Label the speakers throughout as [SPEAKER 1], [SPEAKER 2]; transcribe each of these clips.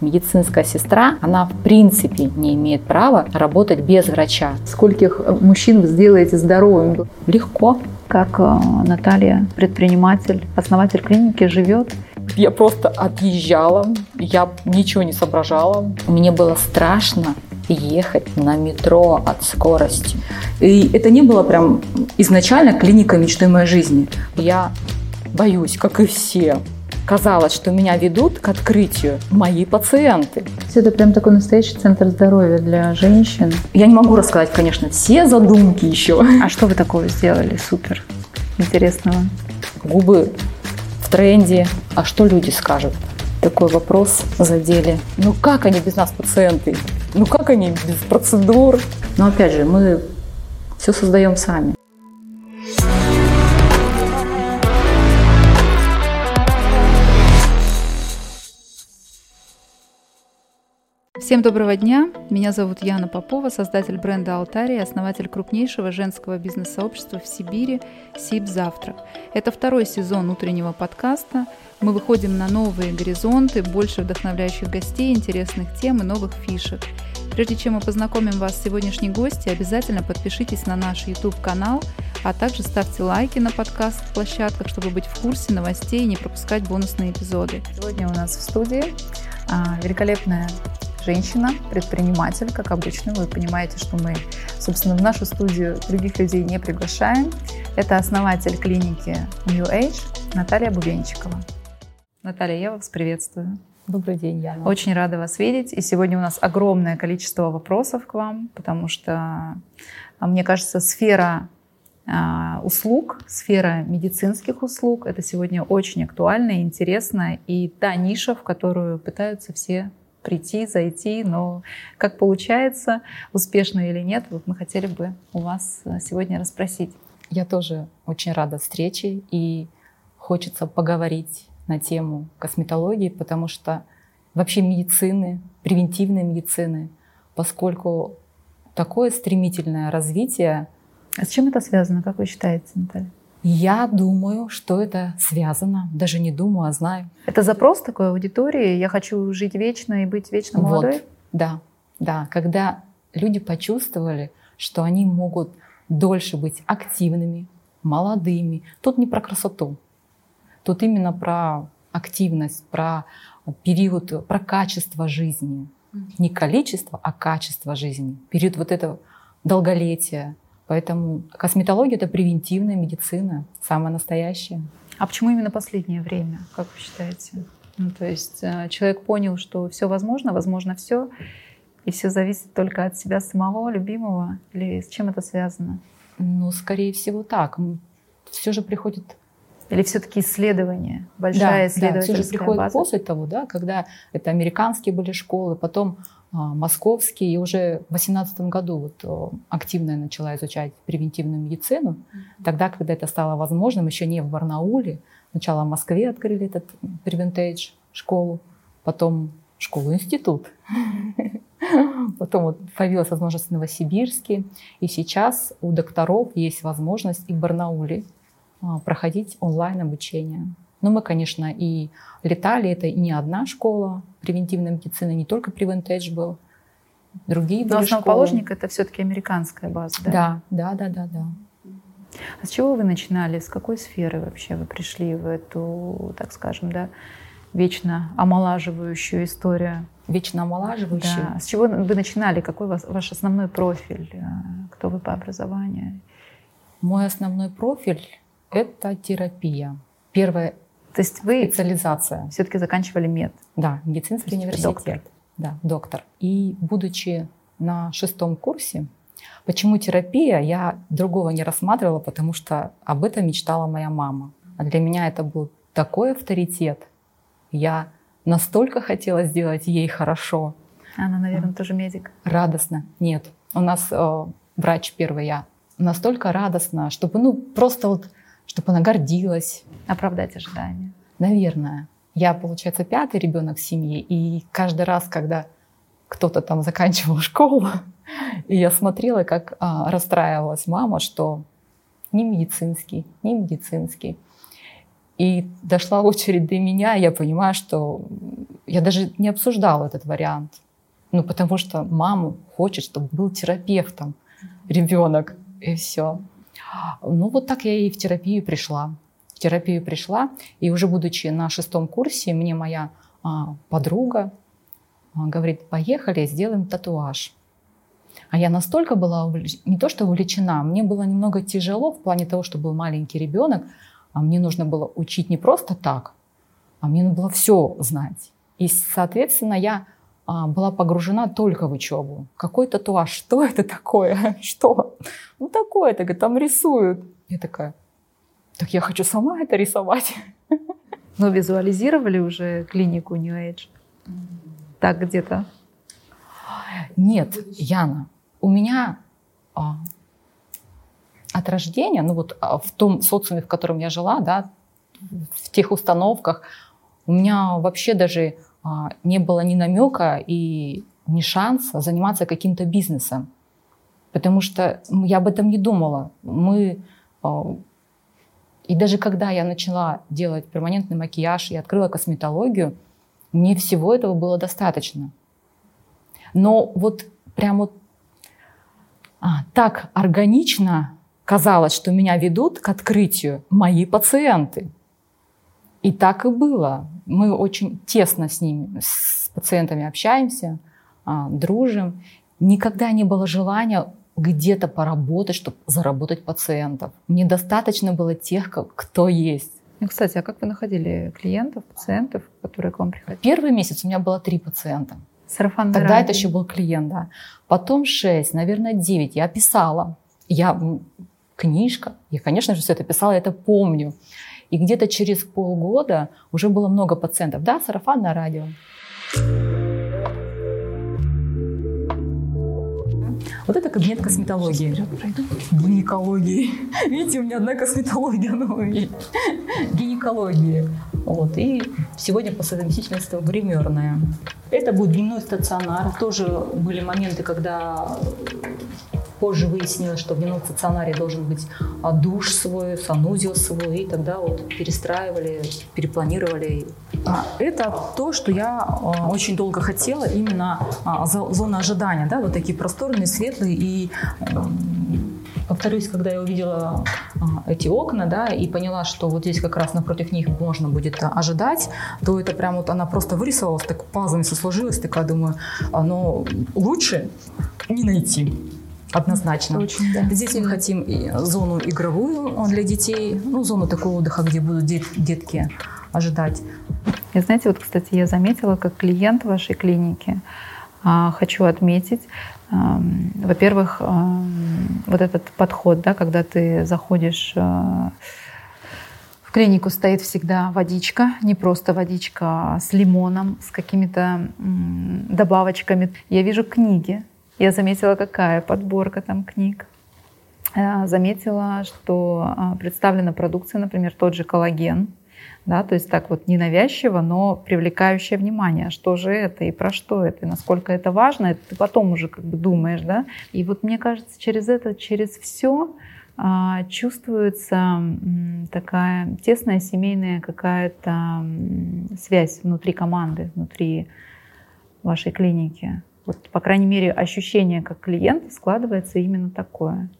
[SPEAKER 1] Медицинская сестра, она в принципе не имеет права работать без врача.
[SPEAKER 2] Скольких э, мужчин вы сделаете здоровыми?
[SPEAKER 1] Легко.
[SPEAKER 2] Как э, Наталья, предприниматель, основатель клиники, живет?
[SPEAKER 1] Я просто отъезжала, я ничего не соображала. Мне было страшно ехать на метро от скорости.
[SPEAKER 2] И это не было прям изначально клиника мечты моей жизни.
[SPEAKER 1] Я боюсь, как и все казалось, что меня ведут к открытию мои пациенты.
[SPEAKER 2] Это прям такой настоящий центр здоровья для женщин.
[SPEAKER 1] Я не могу рассказать, конечно, все задумки еще.
[SPEAKER 2] А что вы такого сделали супер интересного?
[SPEAKER 1] Губы в тренде. А что люди скажут? Такой вопрос задели. Ну как они без нас, пациенты? Ну как они без процедур?
[SPEAKER 2] Но опять же, мы все создаем сами. Всем доброго дня! Меня зовут Яна Попова, создатель бренда Алтари и основатель крупнейшего женского бизнес-сообщества в Сибири «Сиб Завтрак». Это второй сезон утреннего подкаста. Мы выходим на новые горизонты, больше вдохновляющих гостей, интересных тем и новых фишек. Прежде чем мы познакомим вас с сегодняшней гостью, обязательно подпишитесь на наш YouTube-канал, а также ставьте лайки на подкаст-площадках, чтобы быть в курсе новостей и не пропускать бонусные эпизоды. Сегодня у нас в студии а, великолепная женщина, предприниматель, как обычно. Вы понимаете, что мы, собственно, в нашу студию других людей не приглашаем. Это основатель клиники New Age Наталья Бубенчикова. Наталья, я вас приветствую.
[SPEAKER 1] Добрый день, Яна.
[SPEAKER 2] Очень рада вас видеть. И сегодня у нас огромное количество вопросов к вам, потому что, а, мне кажется, сфера а, услуг, сфера медицинских услуг, это сегодня очень актуально и интересно, и та ниша, в которую пытаются все прийти, зайти, но как получается, успешно или нет, вот мы хотели бы у вас э, сегодня расспросить.
[SPEAKER 1] Я тоже очень рада встрече и хочется поговорить на тему косметологии, потому что вообще медицины, превентивной медицины, поскольку такое стремительное развитие.
[SPEAKER 2] А с чем это связано, как вы считаете, Наталья?
[SPEAKER 1] Я думаю, что это связано. Даже не думаю, а знаю.
[SPEAKER 2] Это запрос такой аудитории? Я хочу жить вечно и быть вечно молодой? Вот,
[SPEAKER 1] да, да. Когда люди почувствовали, что они могут дольше быть активными, молодыми. Тут не про красоту. Тут именно про активность, про период, про качество жизни. Не количество, а качество жизни. Период вот этого долголетия, Поэтому косметология – это превентивная медицина, самая настоящая.
[SPEAKER 2] А почему именно последнее время, как вы считаете? Ну, то есть э, человек понял, что все возможно, возможно все, и все зависит только от себя самого, любимого, или с чем это связано?
[SPEAKER 1] Ну, скорее всего, так. Все же приходит
[SPEAKER 2] или все-таки исследование, большая да, исследовательская
[SPEAKER 1] да, все же приходит
[SPEAKER 2] база?
[SPEAKER 1] после того, да, когда это американские были школы, потом московский, и уже в 2018 году вот активно я начала изучать превентивную медицину. Тогда, когда это стало возможным, еще не в Барнауле, сначала в Москве открыли этот Prevent школу, потом школу-институт. Потом вот появилась возможность в Новосибирске. И сейчас у докторов есть возможность и в Барнауле а, проходить онлайн обучение. Но мы, конечно, и летали, это и не одна школа превентивной медицины, не только Preventage был, другие
[SPEAKER 2] Но основоположник школы. это все-таки американская база,
[SPEAKER 1] да? Да, да, да, да, да.
[SPEAKER 2] А с чего вы начинали? С какой сферы вообще вы пришли в эту, так скажем, да, вечно омолаживающую историю?
[SPEAKER 1] Вечно омолаживающую?
[SPEAKER 2] Да. С чего вы начинали? Какой ваш, ваш основной профиль? Кто вы по образованию?
[SPEAKER 1] Мой основной профиль – это терапия. Первое
[SPEAKER 2] то есть вы
[SPEAKER 1] специализация.
[SPEAKER 2] Все-таки заканчивали мед.
[SPEAKER 1] Да, медицинский университет. Доктор. Да, доктор. И будучи на шестом курсе, почему терапия, я другого не рассматривала, потому что об этом мечтала моя мама. А для меня это был такой авторитет. Я настолько хотела сделать ей хорошо.
[SPEAKER 2] Она, наверное, тоже медик.
[SPEAKER 1] Радостно. Нет. У нас э, врач первый я. Настолько радостно, чтобы, ну, просто вот чтобы она гордилась.
[SPEAKER 2] Оправдать ожидания.
[SPEAKER 1] Наверное. Я, получается, пятый ребенок в семье, и каждый раз, когда кто-то там заканчивал школу, и я смотрела, как а, расстраивалась мама, что не медицинский, не медицинский. И дошла очередь до меня, и я понимаю, что я даже не обсуждала этот вариант. Ну, потому что мама хочет, чтобы был терапевтом ребенок, и все. Ну, вот так я и в терапию пришла. В терапию пришла, и уже будучи на шестом курсе, мне моя а, подруга а, говорит, поехали, сделаем татуаж. А я настолько была увлеч... не то что увлечена, мне было немного тяжело в плане того, что был маленький ребенок, а мне нужно было учить не просто так, а мне нужно было все знать. И, соответственно, я была погружена только в учебу. Какой татуаж? Что это такое? Что? Ну, такое, так там рисуют. Я такая, так я хочу сама это рисовать.
[SPEAKER 2] Но визуализировали уже клинику New Age? Так где-то?
[SPEAKER 1] Нет, Яна, у меня а, от рождения, ну вот а, в том социуме, в котором я жила, да, в тех установках, у меня вообще даже а, не было ни намека и ни шанса заниматься каким-то бизнесом. Потому что я об этом не думала. Мы а, и даже когда я начала делать перманентный макияж и открыла косметологию, мне всего этого было достаточно. Но вот прям вот а, так органично казалось, что меня ведут к открытию мои пациенты. И так и было. Мы очень тесно с ними, с пациентами общаемся, а, дружим. Никогда не было желания где-то поработать, чтобы заработать пациентов. Мне достаточно было тех, кто есть.
[SPEAKER 2] Ну, кстати, а как вы находили клиентов, пациентов, которые к вам приходили?
[SPEAKER 1] Первый месяц у меня было три пациента.
[SPEAKER 2] Сарафанное
[SPEAKER 1] Тогда
[SPEAKER 2] радио.
[SPEAKER 1] это еще был клиент, да. Потом шесть, наверное, девять. Я писала. Я книжка. Я, конечно же, все это писала, я это помню. И где-то через полгода уже было много пациентов. Да, сарафанное радио. Вот это кабинет косметологии. Гинекологии. Видите, у меня одна косметология, но гинекологии. Вот. И сегодня по совместительству гримерная. Это будет дневной стационар. Тоже были моменты, когда Позже выяснилось, что в дневном стационаре должен быть а, душ свой, санузел свой, и тогда вот перестраивали, перепланировали. А, это то, что я а, очень долго хотела, именно зона ожидания, да, вот такие просторные, светлые и эм, повторюсь, когда я увидела эти окна, да, и поняла, что вот здесь как раз напротив них можно будет ожидать, то это прям вот она просто вырисовалась, так пазлами все сложилось, такая думаю, оно лучше не найти. Однозначно. Очень, да. Здесь мы хотим зону игровую для детей, ну, зону такого отдыха, где будут дет, детки ожидать.
[SPEAKER 2] И знаете, вот, кстати, я заметила, как клиент вашей клиники, а, хочу отметить, во-первых, вот этот подход, да, когда ты заходишь а, в клинику стоит всегда водичка, не просто водичка, а с лимоном, с какими-то добавочками. Я вижу книги, я заметила, какая подборка там книг. Э, заметила, что а, представлена продукция, например, тот же коллаген, да, то есть так вот ненавязчиво, но привлекающее внимание, что же это и про что это, и насколько это важно, это ты потом уже как бы думаешь, да. И вот мне кажется, через это, через все а, чувствуется такая тесная семейная какая-то связь внутри команды, внутри вашей клиники. Вот, по крайней мере, ощущение как клиента складывается именно такое.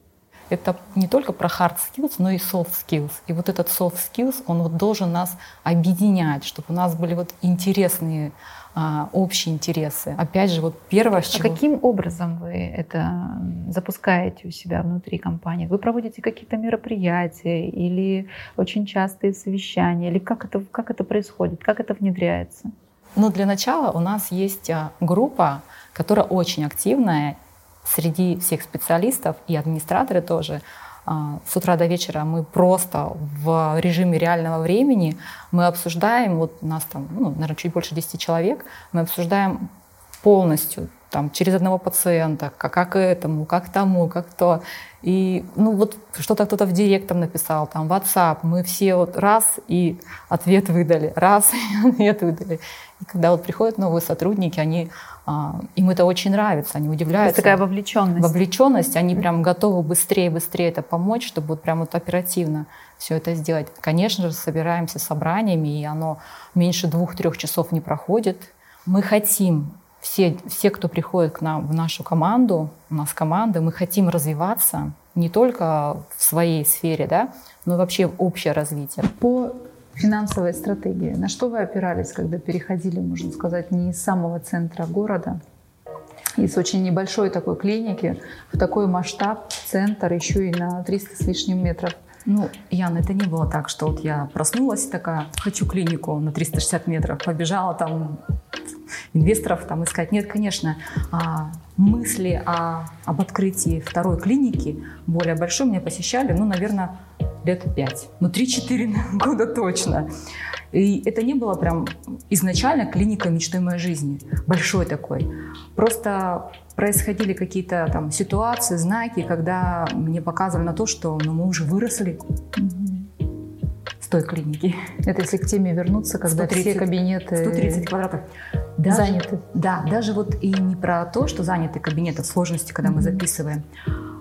[SPEAKER 1] Это не только про hard skills, но и soft skills. И вот этот soft skills, он вот должен нас объединять, чтобы у нас были вот интересные а, общие интересы. Опять же, вот первое, с
[SPEAKER 2] а чего... А каким образом вы это запускаете у себя внутри компании? Вы проводите какие-то мероприятия или очень частые совещания? Или как это, как это происходит? Как это внедряется?
[SPEAKER 1] Ну, для начала у нас есть а, группа, которая очень активная среди всех специалистов и администраторы тоже. А, с утра до вечера мы просто в режиме реального времени мы обсуждаем, вот нас там, ну, наверное, чуть больше 10 человек, мы обсуждаем полностью там, через одного пациента, как, как этому, как тому, как то. И ну вот что-то кто-то в директ написал, там WhatsApp, мы все вот раз и ответ выдали, раз и ответ выдали. И когда вот приходят новые сотрудники, они, им это очень нравится, они удивляются.
[SPEAKER 2] Это такая вовлеченность.
[SPEAKER 1] Вовлеченность, они прям готовы быстрее, быстрее это помочь, чтобы вот прям вот оперативно все это сделать. Конечно же, собираемся собраниями, и оно меньше двух-трех часов не проходит. Мы хотим все, все, кто приходит к нам в нашу команду, у нас команда, мы хотим развиваться не только в своей сфере, да, но и вообще в общее развитие.
[SPEAKER 2] По финансовой стратегии, на что вы опирались, когда переходили, можно сказать, не из самого центра города, из очень небольшой такой клиники в такой масштаб, центр, еще и на 300 с лишним метров?
[SPEAKER 1] Ну, Яна, это не было так, что вот я проснулась такая, хочу клинику на 360 метров, побежала там инвесторов там искать. Нет, конечно, а, мысли о, об открытии второй клиники более большой меня посещали, ну, наверное, лет пять. Ну, три-четыре года точно. И это не было прям изначально клиника мечты моей жизни, большой такой. Просто происходили какие-то там ситуации, знаки, когда мне показывали на то, что ну, мы уже выросли с той клиники.
[SPEAKER 2] Это если к теме вернуться, когда 130, все кабинеты
[SPEAKER 1] 130 квадратов.
[SPEAKER 2] Даже, заняты.
[SPEAKER 1] Да, даже вот и не про то, что заняты кабинеты, сложности, когда mm-hmm. мы записываем.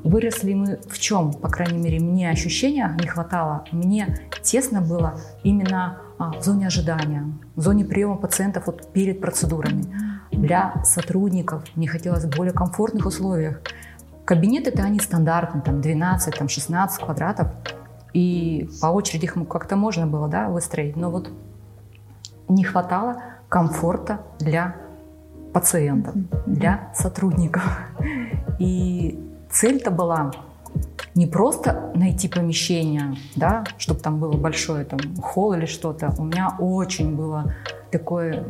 [SPEAKER 1] Выросли мы в чем? По крайней мере, мне ощущения не хватало. Мне тесно было именно а, в зоне ожидания, в зоне приема пациентов вот перед процедурами. Для сотрудников мне хотелось в более комфортных условиях. Кабинеты-то они стандартные, там 12, там 16 квадратов. И по очереди их как-то можно было да, выстроить. Но вот не хватало комфорта для пациентов, для сотрудников. И цель-то была не просто найти помещение, да, чтобы там было большое там холл или что-то. У меня очень было такой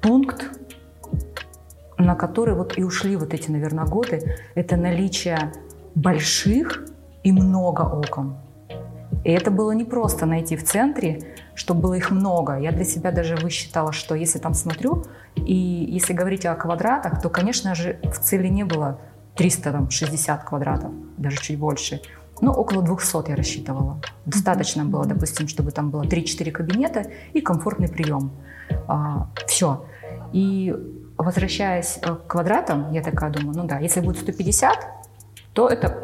[SPEAKER 1] пункт, на который вот и ушли вот эти, наверное, годы. Это наличие больших и много окон. И это было не просто найти в центре, чтобы было их много. Я для себя даже высчитала, что если там смотрю, и если говорить о квадратах, то, конечно же, в цели не было 360 квадратов, даже чуть больше. Ну, около 200 я рассчитывала. Достаточно было, допустим, чтобы там было 3-4 кабинета и комфортный прием. А, все. И возвращаясь к квадратам, я такая думаю, ну да, если будет 150, то это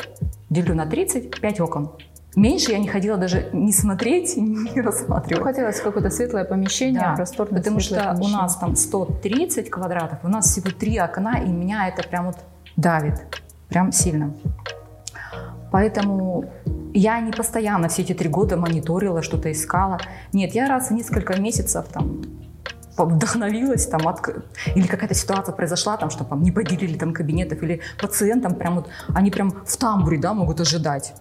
[SPEAKER 1] делю на 30, 5 окон. Меньше я не ходила даже не смотреть, не рассматривать.
[SPEAKER 2] Ну, хотелось какое-то светлое помещение, да, просторное
[SPEAKER 1] Потому что помещение. у нас там 130 квадратов, у нас всего три окна, и меня это прям вот давит, прям сильно. Поэтому я не постоянно все эти три года мониторила, что-то искала. Нет, я раз в несколько месяцев там вдохновилась, там, от... или какая-то ситуация произошла, там, что там не поделили там кабинетов, или пациентам прям вот, они прям в тамбуре, да, могут ожидать.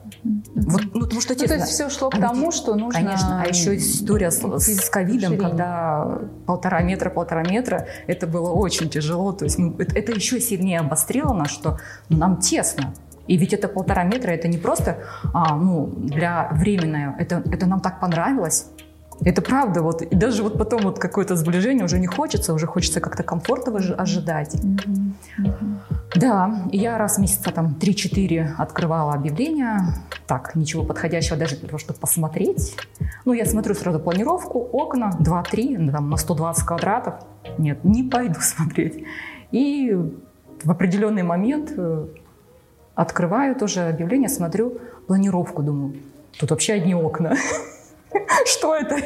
[SPEAKER 2] Вот, ну, потому что, честно, ну, то есть все шло к тому, что нужно...
[SPEAKER 1] Конечно, а еще история с, с ковидом, когда полтора метра, полтора метра, это было очень тяжело, то есть мы, это, это еще сильнее обострило нас, что ну, нам тесно. И ведь это полтора метра, это не просто а, ну, для временное, это, это нам так понравилось. Это правда, вот, и даже вот потом вот какое-то сближение уже не хочется, уже хочется как-то комфортно ожидать. Mm-hmm. Mm-hmm. Да, я раз в месяца там 3-4 открывала объявления, так, ничего подходящего даже для того, чтобы посмотреть. Ну, я смотрю сразу планировку, окна, 2-3, ну, там, на 120 квадратов. Нет, не пойду смотреть. И в определенный момент э, открываю тоже объявление, смотрю планировку, думаю, тут вообще одни окна. Что это?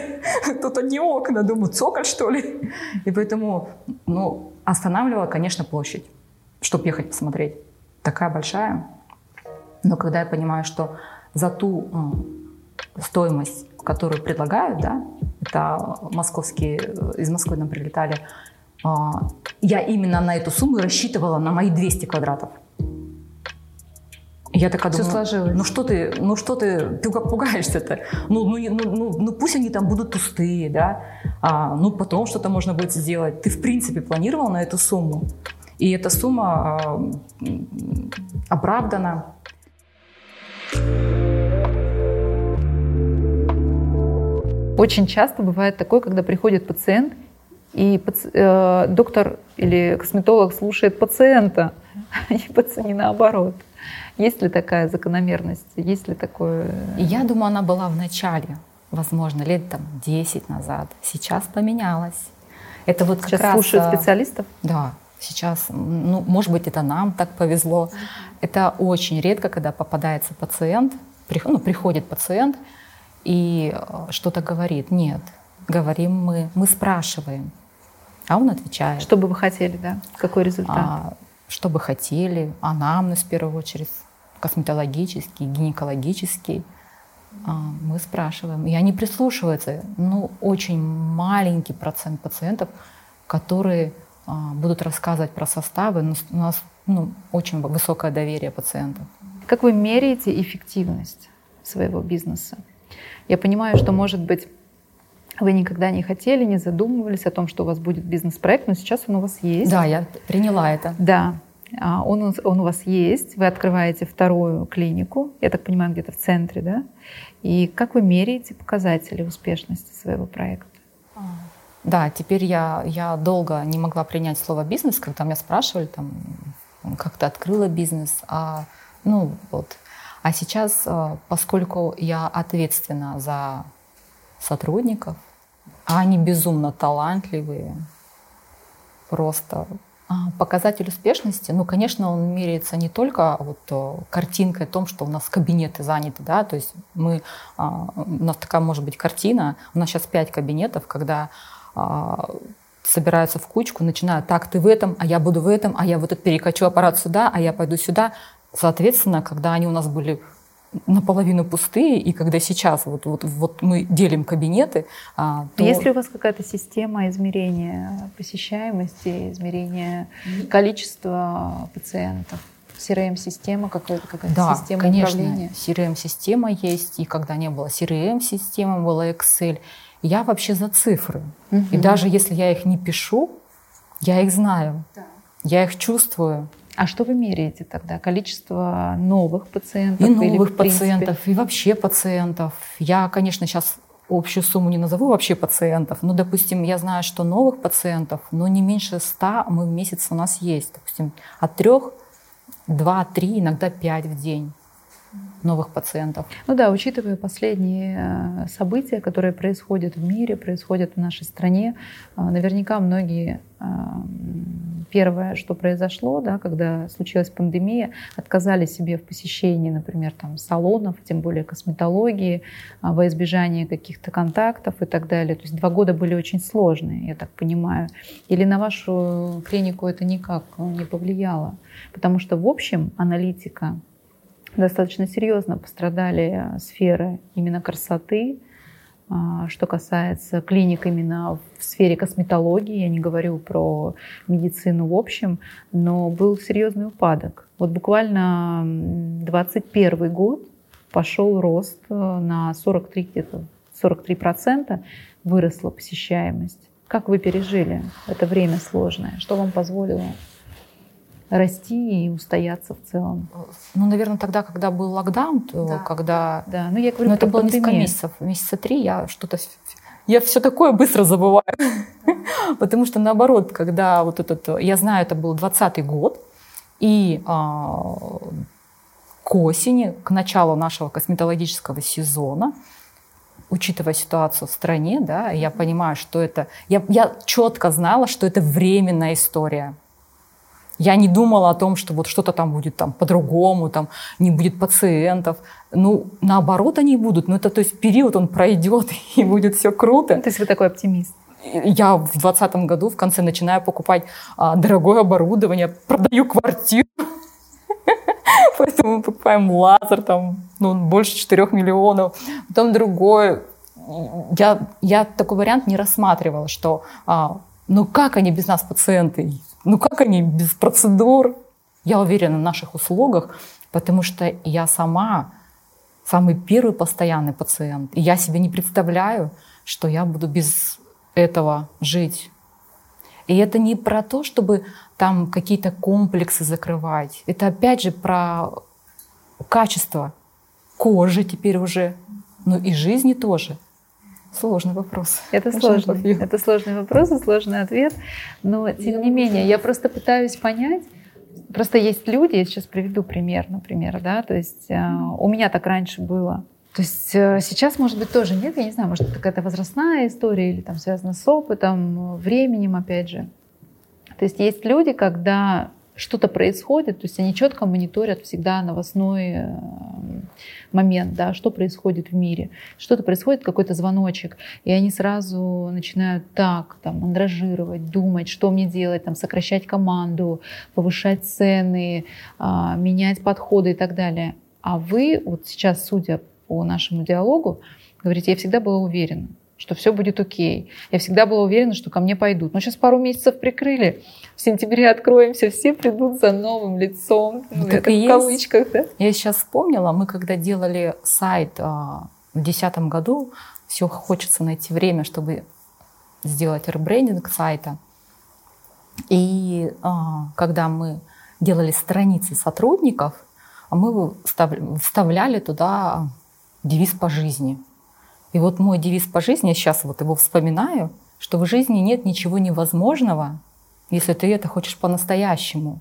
[SPEAKER 1] Тут одни окна, думаю, цоколь, что ли? И поэтому, ну, останавливала, конечно, площадь, чтобы ехать посмотреть. Такая большая. Но когда я понимаю, что за ту стоимость, которую предлагают, да, это московские, э, из Москвы нам прилетали, э, я именно на эту сумму рассчитывала на мои 200 квадратов. Я такая
[SPEAKER 2] Все
[SPEAKER 1] думаю,
[SPEAKER 2] сложилось.
[SPEAKER 1] ну что ты, ну что ты, ты как пугаешься-то? Ну, ну, ну, ну, ну пусть они там будут пустые, да, а, ну потом что-то можно будет сделать. Ты в принципе планировал на эту сумму, и эта сумма а, оправдана.
[SPEAKER 2] Очень часто бывает такое, когда приходит пациент И э, доктор или косметолог слушает пациента, а не наоборот. Есть ли такая закономерность? Есть ли такое?
[SPEAKER 1] Я думаю, она была в начале, возможно, лет там 10 назад. Сейчас поменялась.
[SPEAKER 2] Это вот Сейчас как раз... слушают а, специалистов?
[SPEAKER 1] Да, сейчас, ну, может быть, это нам так повезло. Это очень редко, когда попадается пациент, ну, приходит пациент и э, что-то говорит. Нет, говорим мы, мы спрашиваем, а он отвечает.
[SPEAKER 2] Что бы вы хотели, да? Какой результат? А,
[SPEAKER 1] что бы хотели, анамнез в первую очередь, косметологический, гинекологический. А, мы спрашиваем, и они прислушиваются. Ну, очень маленький процент пациентов, которые а, будут рассказывать про составы. Но у нас ну, очень высокое доверие пациентов.
[SPEAKER 2] Как вы меряете эффективность своего бизнеса? Я понимаю, что, может быть, вы никогда не хотели, не задумывались о том, что у вас будет бизнес-проект, но сейчас он у вас есть.
[SPEAKER 1] Да, я приняла это.
[SPEAKER 2] Да, он, он у вас есть, вы открываете вторую клинику, я так понимаю, где-то в центре, да? И как вы меряете показатели успешности своего проекта? А,
[SPEAKER 1] да, теперь я, я долго не могла принять слово «бизнес», когда меня спрашивали, там, как ты открыла бизнес, а, ну, вот. А сейчас, а, поскольку я ответственна за сотрудников, а они безумно талантливые, просто а, Показатель успешности, ну, конечно, он меряется не только вот э, картинкой о том, что у нас кабинеты заняты, да, то есть мы, а, у нас такая может быть картина, у нас сейчас пять кабинетов, когда а, собираются в кучку, начинают, так, ты в этом, а я буду в этом, а я вот этот перекачу аппарат сюда, а я пойду сюда. Соответственно, когда они у нас были наполовину пустые, и когда сейчас вот, вот, вот мы делим кабинеты,
[SPEAKER 2] а, то... Есть ли у вас какая-то система измерения посещаемости, измерения количества пациентов? CRM-система, какая-то какая
[SPEAKER 1] да,
[SPEAKER 2] система
[SPEAKER 1] конечно,
[SPEAKER 2] управления?
[SPEAKER 1] CRM-система есть, и когда не было CRM-системы, была Excel. Я вообще за цифры. Угу. И даже если я их не пишу, я их знаю, да. я их чувствую.
[SPEAKER 2] А что вы меряете тогда? Количество новых пациентов?
[SPEAKER 1] И новых или, пациентов, и вообще пациентов. Я, конечно, сейчас общую сумму не назову вообще пациентов, но, допустим, я знаю, что новых пациентов, но не меньше ста мы в месяц у нас есть. Допустим, от трех, два, три, иногда пять в день новых пациентов.
[SPEAKER 2] Ну да, учитывая последние э, события, которые происходят в мире, происходят в нашей стране, э, наверняка многие э, первое, что произошло, да, когда случилась пандемия, отказали себе в посещении, например, там, салонов, тем более косметологии, во избежание каких-то контактов и так далее. То есть два года были очень сложные, я так понимаю. Или на вашу клинику это никак не повлияло? Потому что, в общем, аналитика достаточно серьезно пострадали сферы именно красоты, а, что касается клиник именно в сфере косметологии, я не говорю про медицину в общем, но был серьезный упадок. Вот буквально 2021 год пошел рост э, на 43 где-то 43 процента выросла посещаемость. Как вы пережили это время сложное? Что вам позволило расти и устояться в целом.
[SPEAKER 1] Ну, наверное, тогда, когда был локдаун, то да. когда...
[SPEAKER 2] Да, ну я говорю,
[SPEAKER 1] Но это было несколько месяцев. Месяца три я что-то... Я все такое быстро забываю. Потому что наоборот, когда вот этот... Я знаю, это был 20 год, и а, к осени, к началу нашего косметологического сезона, учитывая ситуацию в стране, да, я понимаю, что это... Я, я четко знала, что это временная история я не думала о том, что вот что-то там будет там по-другому, там не будет пациентов. Ну, наоборот, они будут. Но это, то есть, период, он пройдет, и будет все круто.
[SPEAKER 2] То есть вы такой оптимист?
[SPEAKER 1] Я в 2020 году в конце начинаю покупать а, дорогое оборудование, продаю квартиру. Поэтому мы покупаем лазер, там, ну, больше 4 миллионов. Потом другое. Я, я такой вариант не рассматривала, что а, ну как они без нас, пациенты? Ну как они без процедур? Я уверена в наших услугах, потому что я сама самый первый постоянный пациент. И я себе не представляю, что я буду без этого жить. И это не про то, чтобы там какие-то комплексы закрывать. Это опять же про качество кожи теперь уже, ну и жизни тоже. Сложный вопрос.
[SPEAKER 2] Это сложный, это сложный вопрос и сложный ответ. Но тем не менее, я просто пытаюсь понять. Просто есть люди, я сейчас приведу пример, например, да, то есть э, у меня так раньше было. То есть э, сейчас, может быть, тоже нет, я не знаю, может, это какая-то возрастная история или там связана с опытом, временем, опять же. То есть есть люди, когда что-то происходит, то есть они четко мониторят всегда новостной э, момент, да, что происходит в мире. Что-то происходит, какой-то звоночек, и они сразу начинают так, там, андражировать, думать, что мне делать, там, сокращать команду, повышать цены, а, менять подходы и так далее. А вы, вот сейчас, судя по нашему диалогу, говорите, я всегда была уверена, что все будет окей. Я всегда была уверена, что ко мне пойдут. Но сейчас пару месяцев прикрыли, в сентябре откроемся, все придут за новым лицом.
[SPEAKER 1] Ну, ну так и в есть. кавычках, да? Я сейчас вспомнила, мы когда делали сайт а, в 2010 году, все хочется найти время, чтобы сделать ребрендинг сайта. И а, когда мы делали страницы сотрудников, мы вставляли туда девиз по жизни. И вот мой девиз по жизни, я сейчас вот его вспоминаю, что в жизни нет ничего невозможного, если ты это хочешь по-настоящему.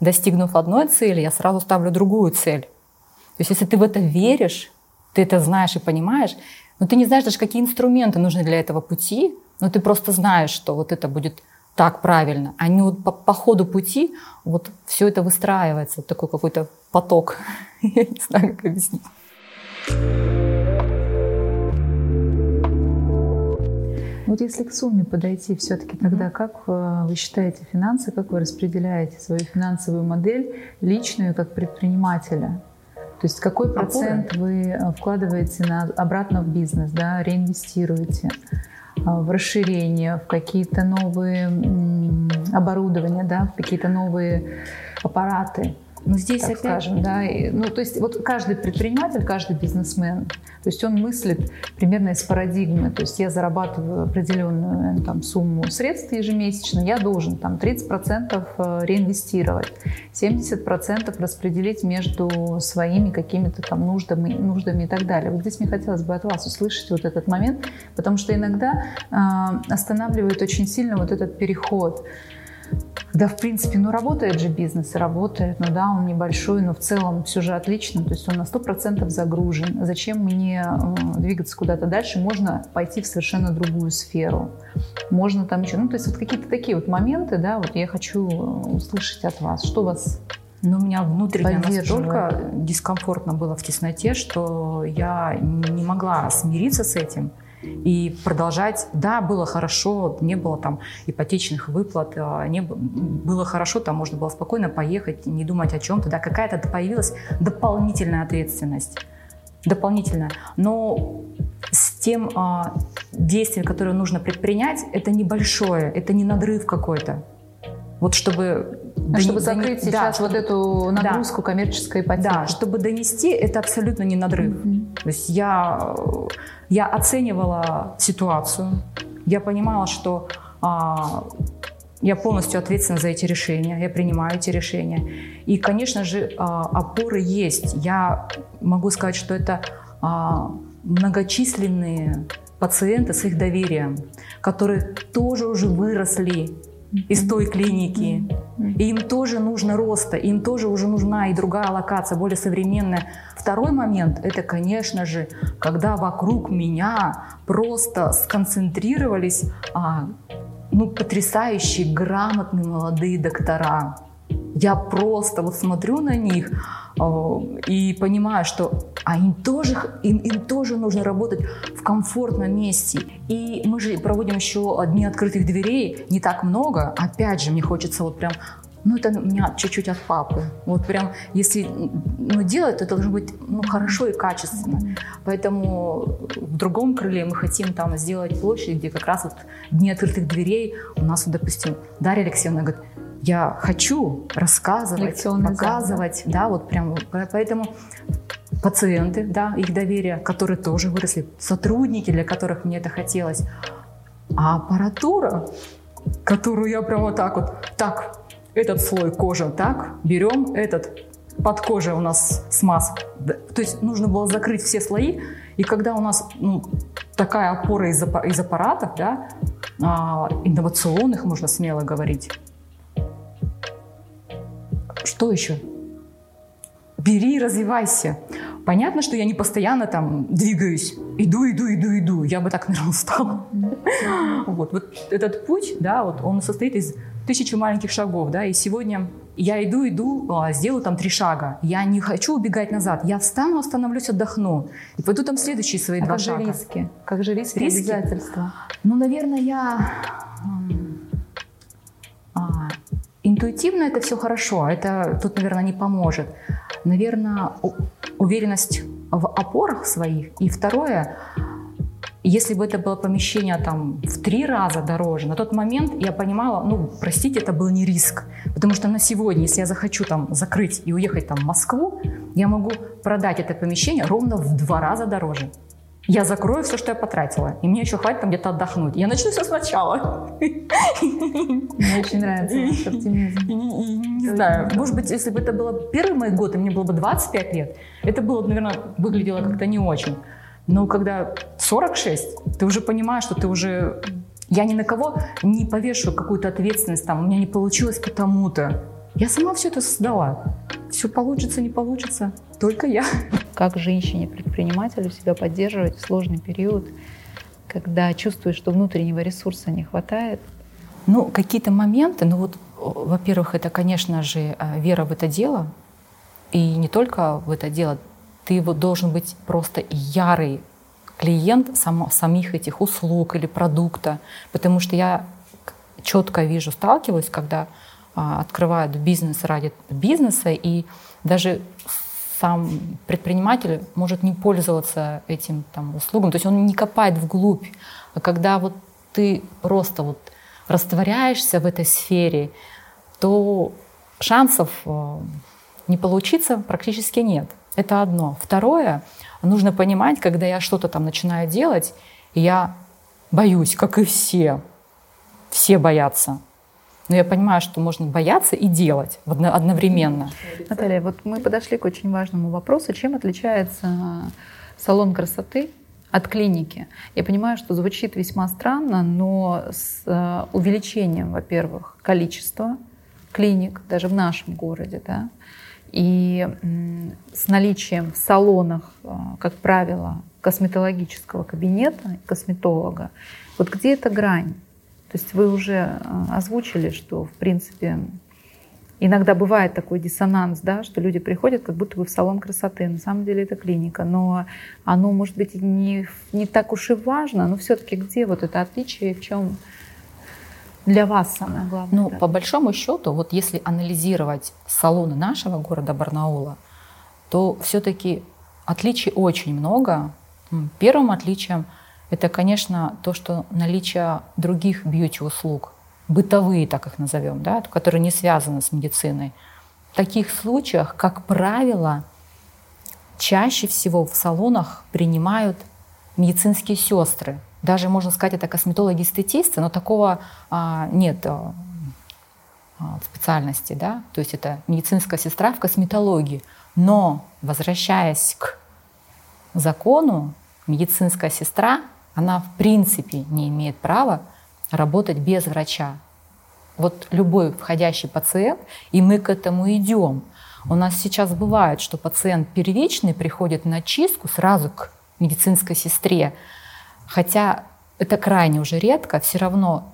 [SPEAKER 1] Достигнув одной цели, я сразу ставлю другую цель. То есть если ты в это веришь, ты это знаешь и понимаешь, но ты не знаешь даже, какие инструменты нужны для этого пути, но ты просто знаешь, что вот это будет так правильно. А не вот по, по ходу пути вот все это выстраивается, вот такой какой-то поток. Я не знаю, как объяснить.
[SPEAKER 2] Вот если к сумме подойти, все-таки тогда как э, вы считаете финансы, как вы распределяете свою финансовую модель личную как предпринимателя? То есть какой процент вы э, вкладываете на, обратно в бизнес, да, реинвестируете э, в расширение, в какие-то новые оборудования, да, в какие-то новые аппараты?
[SPEAKER 1] Но ну, здесь опять...
[SPEAKER 2] скажем, да, и, ну, то есть вот каждый предприниматель, каждый бизнесмен, то есть он мыслит примерно из парадигмы, то есть я зарабатываю определенную там, сумму средств ежемесячно, я должен там 30% э, реинвестировать, 70% распределить между своими какими-то там нуждами, нуждами и так далее. Вот здесь мне хотелось бы от вас услышать вот этот момент, потому что иногда э, останавливает очень сильно вот этот переход да, в принципе, ну работает же бизнес, работает, ну да, он небольшой, но в целом все же отлично, то есть он на 100% загружен. Зачем мне э, двигаться куда-то дальше? Можно пойти в совершенно другую сферу. Можно там еще, ну то есть вот какие-то такие вот моменты, да, вот я хочу э, услышать от вас, что вас
[SPEAKER 1] но у меня внутренне настолько дискомфортно было в тесноте, что я не могла смириться с этим и продолжать. Да, было хорошо, не было там ипотечных выплат, а, не было хорошо, там можно было спокойно поехать, не думать о чем-то. Да, какая-то появилась дополнительная ответственность. Дополнительная. Но с тем а, действием, которое нужно предпринять, это небольшое, это не надрыв какой-то. Вот чтобы
[SPEAKER 2] а чтобы закрыть дон... сейчас да, вот эту нагрузку да, коммерческой ипотеки.
[SPEAKER 1] Да, чтобы донести, это абсолютно не надрыв. Mm-hmm. То есть я, я оценивала ситуацию, я понимала, что а, я полностью ответственна за эти решения, я принимаю эти решения. И, конечно же, а, опоры есть. Я могу сказать, что это а, многочисленные пациенты с их доверием, которые тоже уже выросли из той клиники. И им тоже нужно роста, им тоже уже нужна и другая локация, более современная. Второй момент – это, конечно же, когда вокруг меня просто сконцентрировались а, ну, потрясающие, грамотные молодые доктора. Я просто вот смотрю на них э, и понимаю, что а им тоже, им, им тоже нужно работать в комфортном месте. И мы же проводим еще дни открытых дверей, не так много. Опять же, мне хочется вот прям ну, это у меня чуть-чуть от папы. Вот прям, если ну, делать, то это должно быть ну, хорошо и качественно. Поэтому в другом крыле мы хотим там сделать площадь, где как раз вот дни открытых дверей у нас, вот, допустим, Дарья Алексеевна говорит, я хочу рассказывать, показывать, зал, да? да, вот прям, поэтому пациенты, да, их доверие, которые тоже выросли, сотрудники, для которых мне это хотелось, а аппаратура, которую я прямо вот так вот, так, этот слой кожи, так, берем этот, под кожей у нас смаз, то есть нужно было закрыть все слои, И когда у нас ну, такая опора из, из аппаратов, да, а, инновационных, можно смело говорить, что еще? Бери, развивайся. Понятно, что я не постоянно там двигаюсь. Иду, иду, иду, иду. Я бы так, наверное, устала. Вот, вот этот путь, да, вот он состоит из тысячи маленьких шагов, да, и сегодня я иду, иду, а, сделаю там три шага. Я не хочу убегать назад. Я встану, остановлюсь, отдохну. И пойду там следующие свои а два
[SPEAKER 2] как
[SPEAKER 1] шага.
[SPEAKER 2] Же риски? Как же риски, риски? обязательства?
[SPEAKER 1] Ну, наверное, я... А, интуитивно это все хорошо. Это тут, наверное, не поможет. Наверное, уверенность в опорах своих. И второе, если бы это было помещение там в три раза дороже, на тот момент я понимала, ну, простите, это был не риск. Потому что на сегодня, если я захочу там закрыть и уехать там в Москву, я могу продать это помещение ровно в два раза дороже. Я закрою все, что я потратила, и мне еще хватит там где-то отдохнуть. Я начну все сначала.
[SPEAKER 2] Мне очень нравится ваш оптимизм.
[SPEAKER 1] Не знаю, может быть, если бы это было первый мой год, и мне было бы 25 лет, это было, наверное, выглядело как-то не очень. Но когда 46, ты уже понимаешь, что ты уже... Я ни на кого не повешу какую-то ответственность, там, у меня не получилось потому-то. Я сама все это создала. Все получится, не получится, только я.
[SPEAKER 2] Как женщине-предпринимателю себя поддерживать в сложный период, когда чувствуешь, что внутреннего ресурса не хватает?
[SPEAKER 1] Ну, какие-то моменты, ну вот, во-первых, это, конечно же, э, вера в это дело, и не только в это дело, ты вот должен быть просто ярый клиент сам, самих этих услуг или продукта, потому что я четко вижу, сталкиваюсь, когда открывают бизнес ради бизнеса, и даже сам предприниматель может не пользоваться этим там, услугам, то есть он не копает вглубь. А когда вот ты просто вот растворяешься в этой сфере, то шансов э, не получиться практически нет. Это одно. Второе, нужно понимать, когда я что-то там начинаю делать, я боюсь, как и все. Все боятся. Но я понимаю, что можно бояться и делать одновременно.
[SPEAKER 2] Наталья, вот мы подошли к очень важному вопросу. Чем отличается салон красоты от клиники? Я понимаю, что звучит весьма странно, но с э, увеличением, во-первых, количества клиник, даже в нашем городе, да, и с наличием в салонах, э, как правило, косметологического кабинета, косметолога, вот где эта грань? То есть вы уже э, озвучили, что, в принципе, иногда бывает такой диссонанс, да, что люди приходят, как будто бы в салон красоты. На самом деле это клиника, но оно, может быть, не, не так уж и важно, но все-таки где вот это отличие, в чем для вас самое главное?
[SPEAKER 1] Ну, да. по большому счету, вот если анализировать салоны нашего города Барнаула, то все-таки отличий очень много. Первым отличием это, конечно, то, что наличие других бьюти-услуг, бытовые, так их назовем, да, которые не связаны с медициной. В таких случаях, как правило, чаще всего в салонах принимают медицинские сестры, даже, можно сказать, это косметологи-эстетисты, но такого а, нет а, а, специальности, да, то есть это медицинская сестра в косметологии. Но, возвращаясь к закону, медицинская сестра, она в принципе не имеет права работать без врача. Вот любой входящий пациент, и мы к этому идем. У нас сейчас бывает, что пациент первичный приходит на чистку сразу к медицинской сестре, Хотя это крайне уже редко, все равно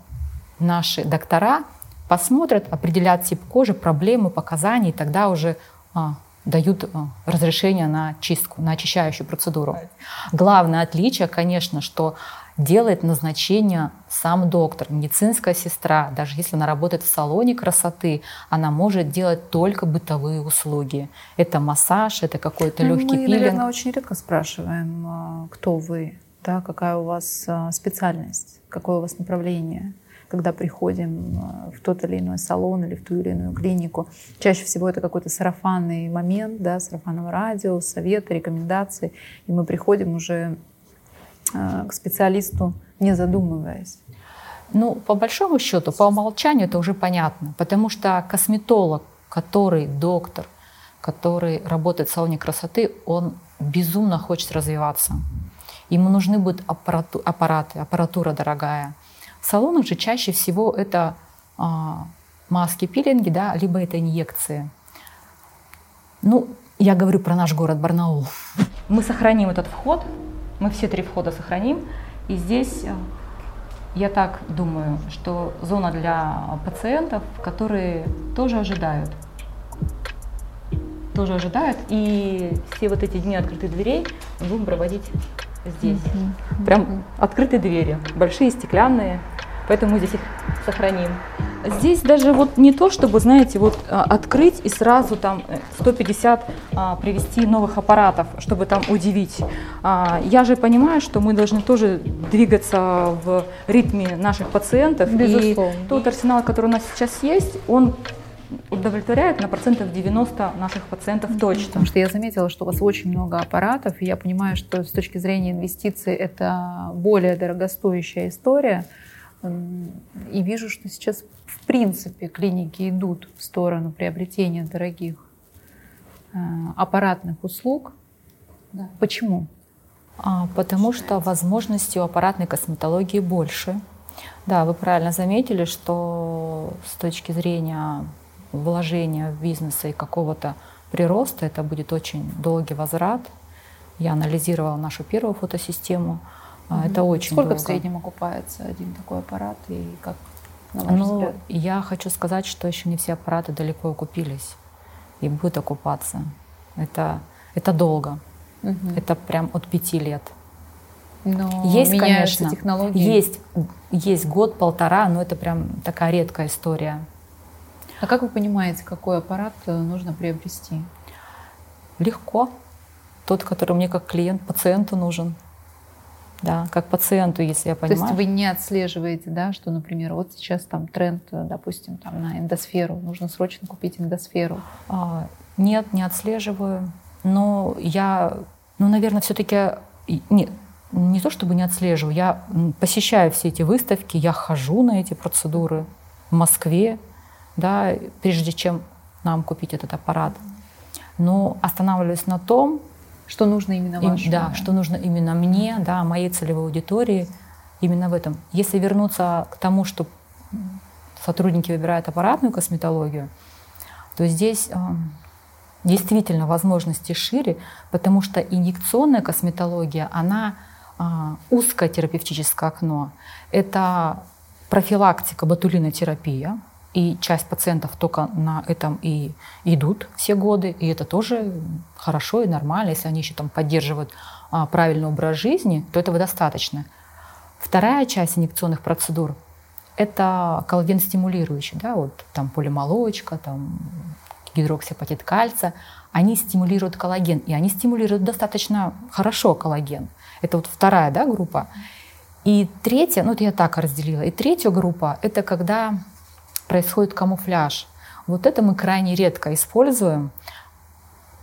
[SPEAKER 1] наши доктора посмотрят, определят тип кожи, проблемы, показания, и тогда уже а, дают а, разрешение на чистку, на очищающую процедуру. Главное отличие, конечно, что делает назначение сам доктор, медицинская сестра. Даже если она работает в салоне красоты, она может делать только бытовые услуги. Это массаж, это какой-то ну, легкий
[SPEAKER 2] мы,
[SPEAKER 1] пилинг. Мы,
[SPEAKER 2] наверное, очень редко спрашиваем, а, кто вы да, какая у вас а, специальность, какое у вас направление, когда приходим а, в тот или иной салон или в ту или иную клинику. Чаще всего это какой-то сарафанный момент, да, сарафанного радио, советы, рекомендации, и мы приходим уже а, к специалисту, не задумываясь.
[SPEAKER 1] Ну, по большому счету, по умолчанию это уже понятно, потому что косметолог, который доктор, который работает в салоне красоты, он безумно хочет развиваться. ему нужны будут аппараты, аппаратура дорогая. В салонах же чаще всего это а, маски, пилинги, да, либо это инъекции. Ну, я говорю про наш город Барнаул. Мы сохраним этот вход, мы все три входа сохраним. И здесь, э, я так думаю, что зона для пациентов, которые тоже ожидают. Тоже ожидают. И все вот эти дни открытых дверей будем проводить здесь. Прям открытые двери, большие, стеклянные. Поэтому здесь их сохраним. Здесь даже вот не то, чтобы, знаете, вот а, открыть и сразу там 150 э, а, привести новых аппаратов, чтобы там удивить. А, я же понимаю, что мы должны тоже двигаться в ритме наших пациентов. Безусловно. И тот арсенал, который у нас сейчас есть, он удовлетворяет на процентов 90 наших пациентов точно.
[SPEAKER 2] Потому что я заметила, что у вас очень много аппаратов, и я понимаю, что с точки зрения инвестиций это более дорогостоящая история. И вижу, что сейчас в принципе клиники идут в сторону приобретения дорогих э, аппаратных услуг. Да. Почему?
[SPEAKER 1] А, потому что возможностей у аппаратной косметологии больше. Да, вы правильно заметили, что с точки зрения вложения в бизнес и какого-то прироста это будет очень долгий возврат. Я анализировала нашу первую фотосистему – Угу. Это очень
[SPEAKER 2] Сколько
[SPEAKER 1] долго.
[SPEAKER 2] в среднем окупается один такой аппарат и как?
[SPEAKER 1] Ну, я хочу сказать, что еще не все аппараты далеко окупились и будут окупаться. Это, это долго. Угу. Это прям от пяти лет.
[SPEAKER 2] Но есть, конечно, технологии.
[SPEAKER 1] Есть, есть год-полтора, но это прям такая редкая история.
[SPEAKER 2] А как вы понимаете, какой аппарат э, нужно приобрести?
[SPEAKER 1] Легко. Тот, который мне как клиент, пациенту нужен да, как пациенту, если я понимаю.
[SPEAKER 2] То есть вы не отслеживаете, да, что, например, вот сейчас там тренд, допустим, там на эндосферу, нужно срочно купить эндосферу?
[SPEAKER 1] А, нет, не отслеживаю, но я, ну, наверное, все-таки не, не то чтобы не отслеживаю, я посещаю все эти выставки, я хожу на эти процедуры в Москве, да, прежде чем нам купить этот аппарат. Но останавливаюсь на том,
[SPEAKER 2] что нужно именно.
[SPEAKER 1] Да, да, что нужно именно мне, да, моей целевой аудитории, именно в этом. Если вернуться к тому, что сотрудники выбирают аппаратную косметологию, то здесь э, действительно возможности шире, потому что инъекционная косметология, она э, узкое терапевтическое окно. Это профилактика ботулинотерапия, и часть пациентов только на этом и идут все годы, и это тоже хорошо и нормально. Если они еще там поддерживают а, правильный образ жизни, то этого достаточно. Вторая часть инъекционных процедур – это коллаген стимулирующий, да, вот там полимолочка, там гидроксиапатит кальция. Они стимулируют коллаген, и они стимулируют достаточно хорошо коллаген. Это вот вторая да, группа. И третья, ну это я так разделила, и третья группа – это когда происходит камуфляж. Вот это мы крайне редко используем.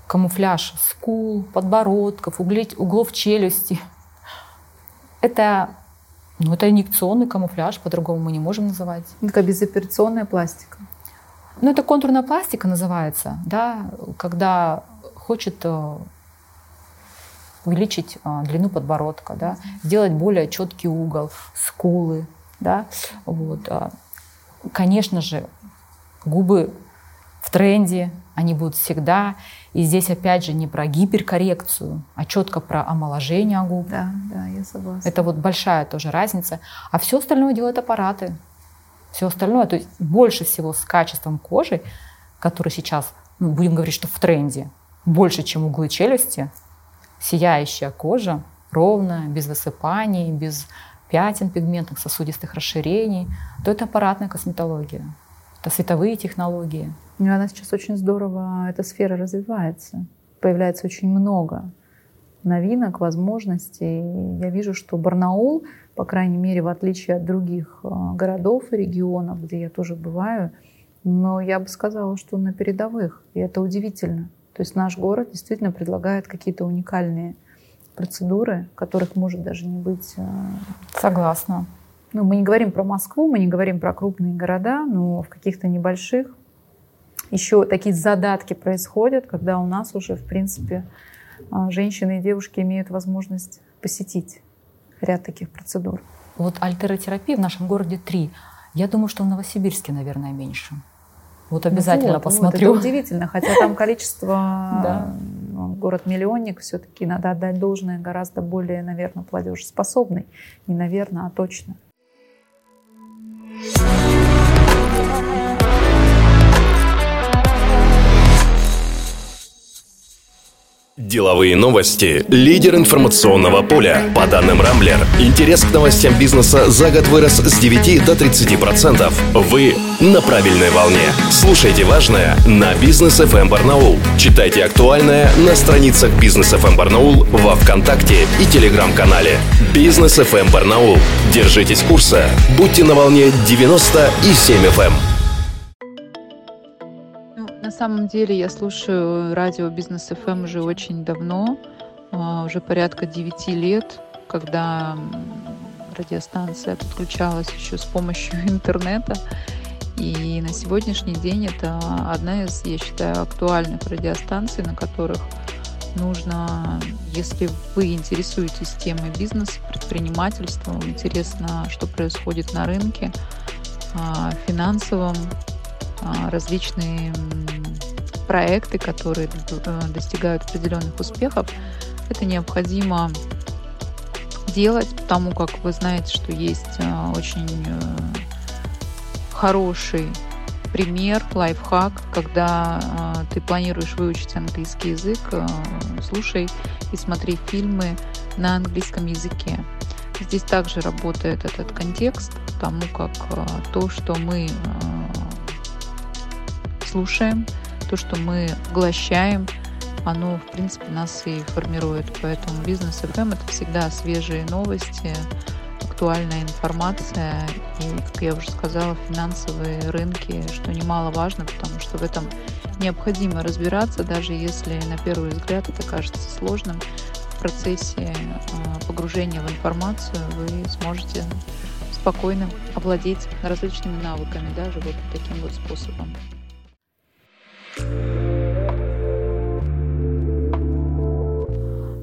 [SPEAKER 1] Камуфляж скул, подбородков, углов челюсти. Это, ну, это инъекционный камуфляж, по-другому мы не можем называть.
[SPEAKER 2] Такая безоперационная пластика.
[SPEAKER 1] Ну, это контурная пластика называется, да, когда хочет э, увеличить э, длину подбородка, да, сделать более четкий угол, скулы, да, вот. Конечно же, губы в тренде, они будут всегда. И здесь опять же не про гиперкоррекцию, а четко про омоложение губ.
[SPEAKER 2] Да, да, я согласна.
[SPEAKER 1] Это вот большая тоже разница. А все остальное делают аппараты. Все остальное, то есть больше всего с качеством кожи, который сейчас, ну, будем говорить, что в тренде, больше, чем углы челюсти, сияющая кожа, ровная, без высыпаний, без пятен пигментных, сосудистых расширений, то это аппаратная косметология. Это световые технологии.
[SPEAKER 2] И она сейчас очень здорово, эта сфера развивается. Появляется очень много новинок, возможностей. Я вижу, что Барнаул, по крайней мере, в отличие от других а, городов и регионов, где я тоже бываю, но я бы сказала, что на передовых. И это удивительно. То есть наш город действительно предлагает какие-то уникальные процедуры, которых может даже не быть. Э,
[SPEAKER 1] Согласна.
[SPEAKER 2] Ну, мы не говорим про Москву, мы не говорим про крупные города, но в каких-то небольших еще такие задатки происходят, когда у нас уже, в принципе, э, женщины и девушки имеют возможность посетить ряд таких процедур?
[SPEAKER 1] Вот альтеротерапии в нашем городе три. Я думаю, что в Новосибирске, наверное, меньше. Вот обязательно вот, посмотрю.
[SPEAKER 2] Вот, это удивительно, хотя там количество ну, город-миллионник, все-таки надо отдать должное гораздо более, наверное, платежеспособный. Не наверное, а точно.
[SPEAKER 3] Деловые новости. Лидер информационного поля. По данным Рамблер, интерес к новостям бизнеса за год вырос с 9 до 30%. Вы на правильной волне. Слушайте важное на Бизнес FM эм Барнаул. Читайте актуальное на страницах Бизнес FM эм Барнаул во Вконтакте и Телеграм-канале. Бизнес FM эм Барнаул. Держитесь курса. Будьте на волне 90 и 7 FM.
[SPEAKER 2] Самом деле я слушаю радио Бизнес ФМ уже очень давно, а, уже порядка 9 лет, когда радиостанция подключалась еще с помощью интернета. И на сегодняшний день это одна из, я считаю, актуальных радиостанций, на которых нужно, если вы интересуетесь темой бизнеса, предпринимательства, интересно, что происходит на рынке, а, финансовом, различные проекты, которые э, достигают определенных успехов, это необходимо делать, потому как вы знаете, что есть э, очень э, хороший пример, лайфхак, когда ты планируешь выучить английский язык, слушай и смотри фильмы на английском языке. Здесь также работает этот контекст, потому как то, что мы слушаем, то, что мы поглощаем, оно, в принципе, нас и формирует. Поэтому бизнес FM это всегда свежие новости, актуальная информация и, как я уже сказала, финансовые рынки, что немаловажно, потому что в этом необходимо разбираться, даже если на первый взгляд это кажется сложным. В процессе а, погружения в информацию вы сможете спокойно овладеть различными навыками, даже вот таким вот способом.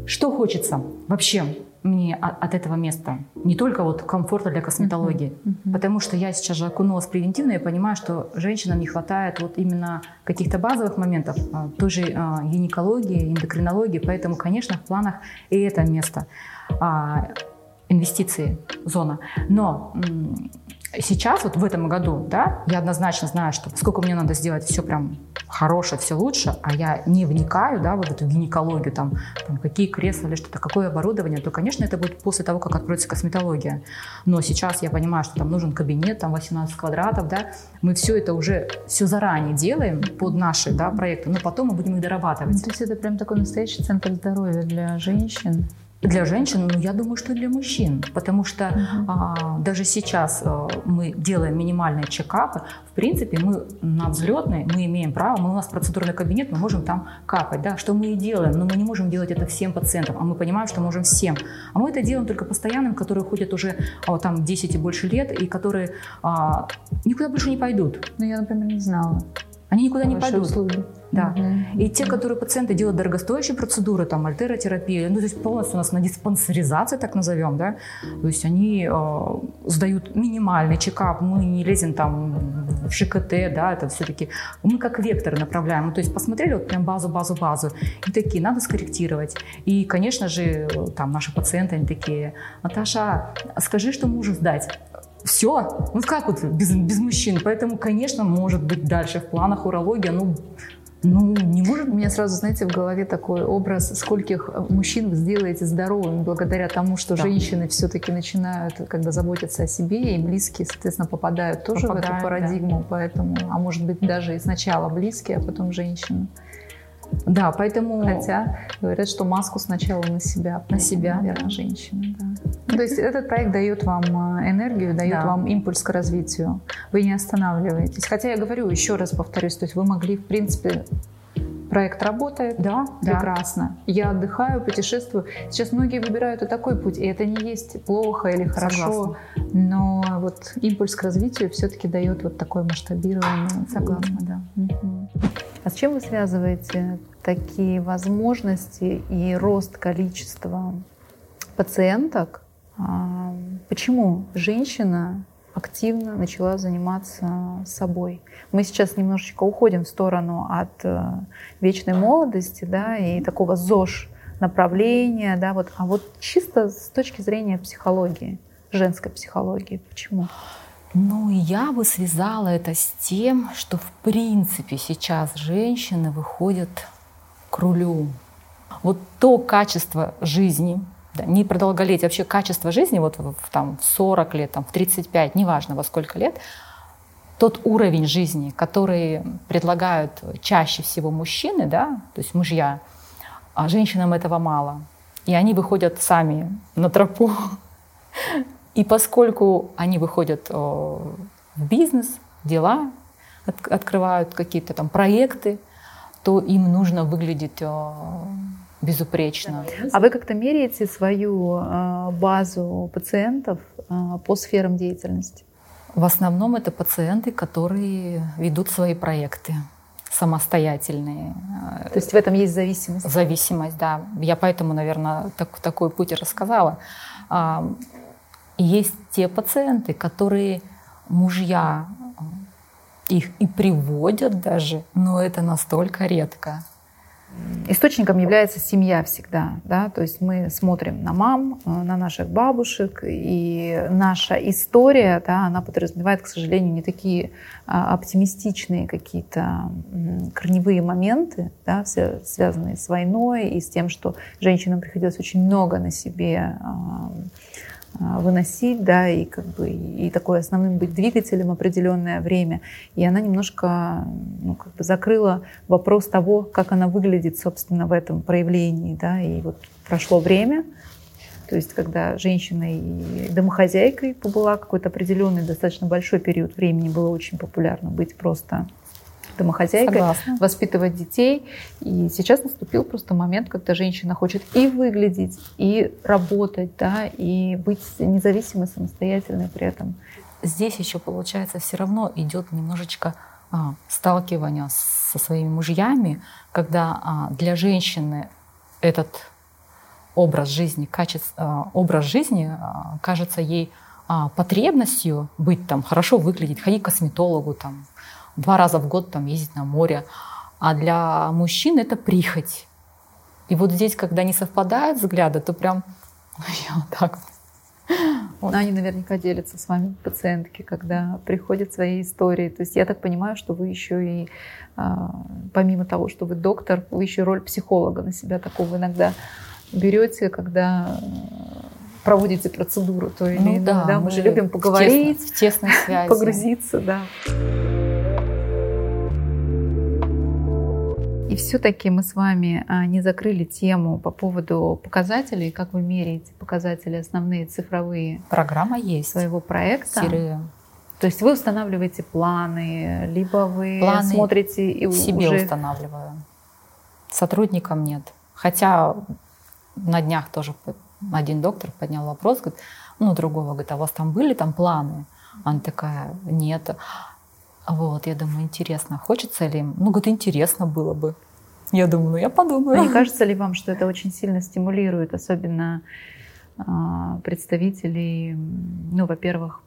[SPEAKER 1] Что хочется вообще мне от этого места? Не только вот комфорта для косметологии, uh-huh. Uh-huh. потому что я сейчас же окунулась превентивно и понимаю, что женщинам не хватает вот именно каких-то базовых моментов, а, той же а, гинекологии, эндокринологии, поэтому, конечно, в планах и это место а, инвестиции, зона. Но сейчас, вот в этом году, да, я однозначно знаю, что сколько мне надо сделать все прям хорошее, все лучше, а я не вникаю, да, вот эту гинекологию, там, там какие кресла или что-то, какое оборудование, то, конечно, это будет после того, как откроется косметология. Но сейчас я понимаю, что там нужен кабинет, там 18 квадратов, да, мы все это уже, все заранее делаем под наши, да, проекты, но потом мы будем их дорабатывать. Ну,
[SPEAKER 2] то есть это прям такой настоящий центр здоровья для женщин?
[SPEAKER 1] Для женщин, ну, я думаю, что для мужчин, потому что uh-huh. а, даже сейчас а, мы делаем минимальные чекапы. В принципе, мы на взлетной, мы имеем право, мы, у нас процедурный кабинет, мы можем там капать, да, что мы и делаем, но мы не можем делать это всем пациентам, а мы понимаем, что можем всем. А мы это делаем только постоянным, которые ходят уже а, там 10 и больше лет, и которые а, никуда больше не пойдут.
[SPEAKER 2] Ну, я, например, не знала.
[SPEAKER 1] Они никуда не пойдут. Услуги. Да. Угу. И те, которые пациенты делают дорогостоящие процедуры, там, альтеротерапия, ну, то есть полностью у нас на диспансеризации, так назовем, да, то есть они э, сдают минимальный чекап, мы не лезем там в ЖКТ, да, это все-таки, мы как векторы направляем, ну, то есть посмотрели вот прям базу, базу, базу, и такие, надо скорректировать. И, конечно же, там наши пациенты, они такие, Наташа, скажи, что мужу сдать все. Ну как вот без, без мужчин? Поэтому, конечно, может быть дальше в планах урология, ну, ну, не может.
[SPEAKER 2] У меня сразу, знаете, в голове такой образ, скольких мужчин вы сделаете здоровыми благодаря тому, что да. женщины все-таки начинают когда заботиться о себе, и близкие, соответственно, попадают тоже попадают, в эту парадигму. Да. Поэтому, а может быть, даже и сначала близкие, а потом женщины.
[SPEAKER 1] Да, поэтому...
[SPEAKER 2] Хотя говорят, что маску сначала на себя.
[SPEAKER 1] На себя,
[SPEAKER 2] наверное, да. женщины. Да. Ну, то есть этот проект дает вам э, энергию, дает да. вам импульс к развитию. Вы не останавливаетесь. Хотя я говорю, еще раз повторюсь, то есть вы могли, в принципе, проект работает, да, прекрасно. Да. Я отдыхаю, путешествую. Сейчас многие выбирают и такой путь, и это не есть плохо или хорошо, Согласна. но вот импульс к развитию все-таки дает вот такое масштабирование.
[SPEAKER 1] Согласна, да.
[SPEAKER 2] Угу. А с чем вы связываете такие возможности и рост количества пациенток, а, почему женщина активно начала заниматься собой. Мы сейчас немножечко уходим в сторону от э, вечной молодости, да, и такого ЗОЖ направления, да, вот, а вот чисто с точки зрения психологии, женской психологии, почему?
[SPEAKER 1] Ну, я бы связала это с тем, что в принципе сейчас женщины выходят к рулю. Вот то качество жизни, не про вообще качество жизни вот в, там, в 40 лет, там, в 35, неважно во сколько лет, тот уровень жизни, который предлагают чаще всего мужчины, да, то есть мужья, а женщинам этого мало. И они выходят сами на тропу. И поскольку они выходят в бизнес, дела, открывают какие-то там проекты, то им нужно выглядеть безупречно.
[SPEAKER 2] А вы как-то меряете свою а, базу пациентов а, по сферам деятельности?
[SPEAKER 1] В основном это пациенты, которые ведут свои проекты самостоятельные.
[SPEAKER 2] То есть в этом есть зависимость?
[SPEAKER 1] Зависимость, да. Я поэтому, наверное, так, такой путь и рассказала. А, есть те пациенты, которые мужья их и приводят даже, но это настолько редко.
[SPEAKER 2] Источником является семья всегда, да, то есть мы смотрим на мам, э, на наших бабушек, и наша история, да, она подразумевает, к сожалению, не такие а, оптимистичные какие-то корневые моменты, да, все связанные с войной и с тем, что женщинам приходилось очень много на себе выносить, да, и как бы и такой основным быть двигателем определенное время. И она немножко ну, как бы закрыла вопрос того, как она выглядит, собственно, в этом проявлении, да, и вот прошло время, то есть когда женщина и домохозяйкой побыла какой-то определенный, достаточно большой период времени, было очень популярно быть просто домохозяйкой, Согласна. воспитывать детей. И сейчас наступил просто момент, когда женщина хочет и выглядеть, и работать, да, и быть независимой, самостоятельной при этом.
[SPEAKER 1] Здесь еще получается все равно идет немножечко а, сталкивание со своими мужьями, когда а, для женщины этот образ жизни, качество, а, образ жизни а, кажется ей а, потребностью быть там хорошо выглядеть, ходить к косметологу, там, два раза в год там ездить на море. А для мужчин это прихоть. И вот здесь, когда не совпадают взгляды, то прям я вот так
[SPEAKER 2] вот. Но они наверняка делятся с вами пациентки, когда приходят свои истории. То есть я так понимаю, что вы еще и, а, помимо того, что вы доктор, вы еще роль психолога на себя такого иногда берете, когда проводите процедуру. То или, ну, да, да, мы, мы же любим поговорить, в,
[SPEAKER 1] тесно, в тесной связи.
[SPEAKER 2] погрузиться, да. И все-таки мы с вами а, не закрыли тему по поводу показателей, как вы меряете показатели основные цифровые.
[SPEAKER 1] Программа есть.
[SPEAKER 2] Своего проекта. Сирия. То есть вы устанавливаете планы, либо вы планы смотрите и
[SPEAKER 1] себе уже... устанавливаю. Сотрудникам нет. Хотя на днях тоже один доктор поднял вопрос, говорит, ну, другого, говорит, а у вас там были там планы? Она такая, нет. Вот, я думаю, интересно, хочется ли им? Ну, говорит, интересно было бы. Я думаю, ну я подумаю.
[SPEAKER 2] А не кажется ли вам, что это очень сильно стимулирует, особенно а, представителей, ну, во-первых,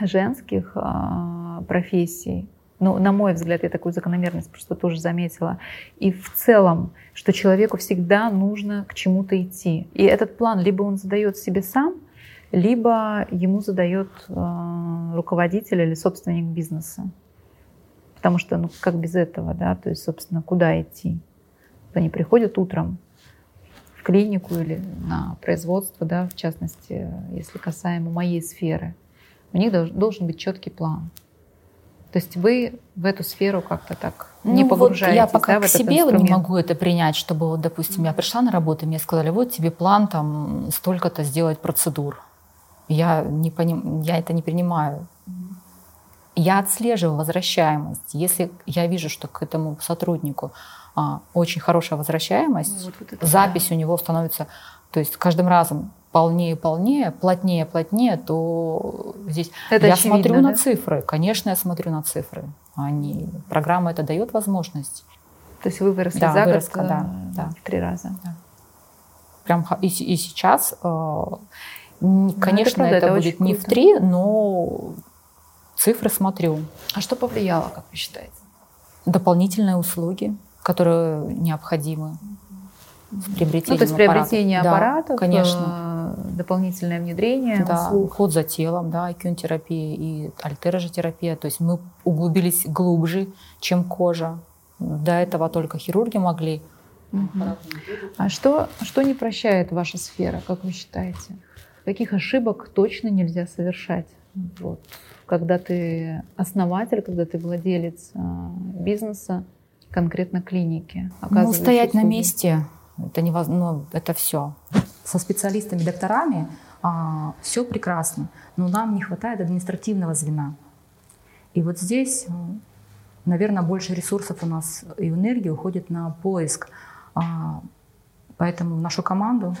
[SPEAKER 2] женских а, профессий, ну, на мой взгляд, я такую закономерность просто тоже заметила. И в целом, что человеку всегда нужно к чему-то идти. И этот план либо он задает себе сам, либо ему задает э, руководитель или собственник бизнеса. Потому что, ну, как без этого, да, то есть, собственно, куда идти? Они приходят утром в клинику или на производство, да, в частности, если касаемо моей сферы. У них должен, быть четкий план. То есть вы в эту сферу как-то так ну, не погружаетесь,
[SPEAKER 1] вот я пока
[SPEAKER 2] да,
[SPEAKER 1] к себе не могу это принять, чтобы, вот, допустим, я пришла на работу, и мне сказали, вот тебе план там столько-то сделать процедур. Я, не поним... я это не принимаю. Я отслеживаю возвращаемость. Если я вижу, что к этому сотруднику а, очень хорошая возвращаемость, вот, вот запись да. у него становится, то есть каждым разом полнее, полнее, плотнее, плотнее, то здесь это я очевидно, смотрю да? на цифры. Конечно, я смотрю на цифры. Они, программа это дает возможность.
[SPEAKER 2] То есть вы выросли
[SPEAKER 1] да,
[SPEAKER 2] за
[SPEAKER 1] выросли,
[SPEAKER 2] год
[SPEAKER 1] да, да.
[SPEAKER 2] в три раза. Да.
[SPEAKER 1] прям и, и сейчас, э, конечно,
[SPEAKER 2] это, правда,
[SPEAKER 1] это,
[SPEAKER 2] это
[SPEAKER 1] будет не в три, но цифры смотрю.
[SPEAKER 2] А что повлияло, как вы считаете?
[SPEAKER 1] Дополнительные услуги, которые необходимы
[SPEAKER 2] с приобретением Ну, то есть приобретение аппаратов, да,
[SPEAKER 1] конечно.
[SPEAKER 2] Э, дополнительное внедрение
[SPEAKER 1] да, услуг. уход за телом, да, икюн-терапия и альтерожетерапия. То есть мы углубились глубже, чем кожа. До этого только хирурги могли.
[SPEAKER 2] Угу. А что, что не прощает ваша сфера, как вы считаете? Каких ошибок точно нельзя совершать? Вот. Когда ты основатель, когда ты владелец э, бизнеса, конкретно клиники.
[SPEAKER 1] Ну, стоять услуги. на месте, это невозможно, ну, это все. Со специалистами, докторами а, все прекрасно, но нам не хватает административного звена. И вот здесь, наверное, больше ресурсов у нас и энергии уходит на поиск. А, поэтому нашу команду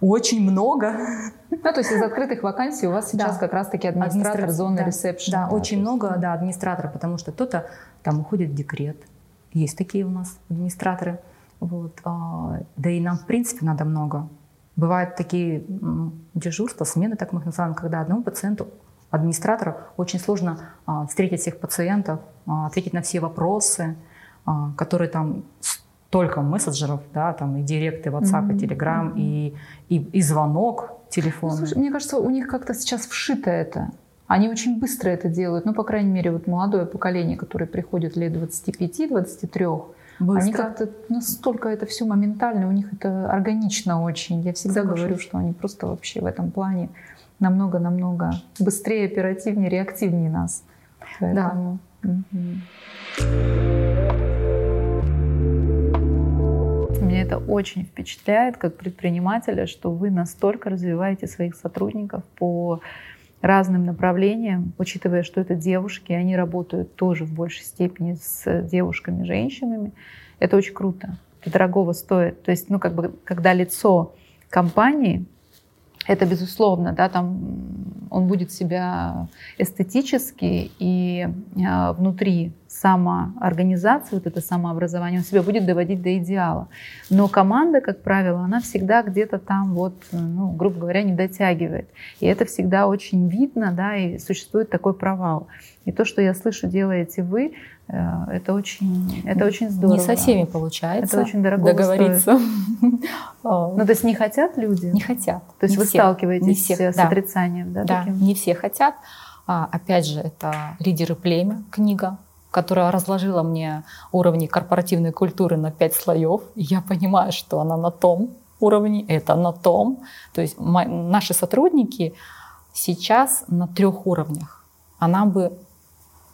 [SPEAKER 1] очень много.
[SPEAKER 2] Ну, то есть из открытых вакансий у вас сейчас да. как раз-таки администратор Администра... зоны
[SPEAKER 1] да.
[SPEAKER 2] ресепшн.
[SPEAKER 1] Да, да, очень много, да, администратора, потому что кто-то там уходит в декрет. Есть такие у нас администраторы. Вот. А, да и нам, в принципе, надо много. Бывают такие дежурства, смены, так мы их называем, когда одному пациенту, администратору, очень сложно а, встретить всех пациентов, а, ответить на все вопросы, которые там только мессенджеров, да, там и директы WhatsApp, mm-hmm. и Telegram, и, и, и звонок. Ну,
[SPEAKER 2] слушай, мне кажется, у них как-то сейчас вшито это. Они очень быстро это делают. Ну, по крайней мере, вот молодое поколение, которое приходит лет 25-23, Быстро. Они как-то настолько это все моментально, у них это органично очень. Я всегда Слушай. говорю, что они просто вообще в этом плане намного-намного быстрее, оперативнее, реактивнее нас.
[SPEAKER 1] Поэтому... Да.
[SPEAKER 2] Меня это очень впечатляет как предпринимателя, что вы настолько развиваете своих сотрудников по разным направлениям, учитывая, что это девушки, они работают тоже в большей степени с девушками, женщинами. Это очень круто. Это дорогого стоит. То есть, ну, как бы, когда лицо компании, это безусловно, да, там он будет себя эстетически и э, внутри самоорганизации, вот это самообразование, он себя будет доводить до идеала. Но команда, как правило, она всегда где-то там вот, ну, грубо говоря, не дотягивает. И это всегда очень видно, да, и существует такой провал. И то, что я слышу, делаете вы, э, это очень, это очень здорово.
[SPEAKER 1] Не со всеми получается.
[SPEAKER 2] Это очень дорого
[SPEAKER 1] договориться.
[SPEAKER 2] Ну, то есть не хотят люди?
[SPEAKER 1] Не хотят.
[SPEAKER 2] То есть вы сталкиваетесь с отрицанием, да?
[SPEAKER 1] Да, не все хотят. А, опять же, это «Лидеры племя» книга, которая разложила мне уровни корпоративной культуры на пять слоев. И я понимаю, что она на том уровне, это на том. То есть наши сотрудники сейчас на трех уровнях. Она бы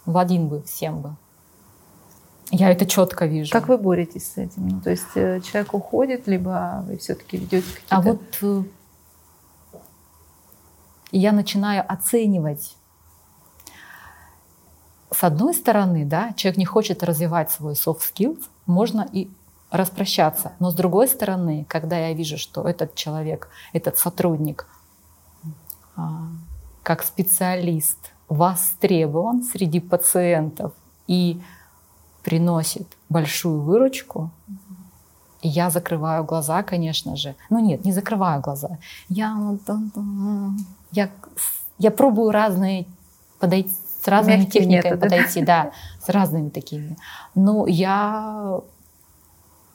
[SPEAKER 1] в один бы всем бы. Я это четко вижу.
[SPEAKER 2] Как вы боретесь с этим? Ну, то есть э, человек уходит, либо вы все-таки ведете какие-то...
[SPEAKER 1] А вот э, я начинаю оценивать с одной стороны, да, человек не хочет развивать свой soft skills, можно и распрощаться. Но с другой стороны, когда я вижу, что этот человек, этот сотрудник, а, как специалист востребован среди пациентов и приносит большую выручку, я закрываю глаза, конечно же. Ну нет, не закрываю глаза. Я, я, я пробую разные подойти с разными Мягкие техниками методы. подойти, да, с разными такими. Но я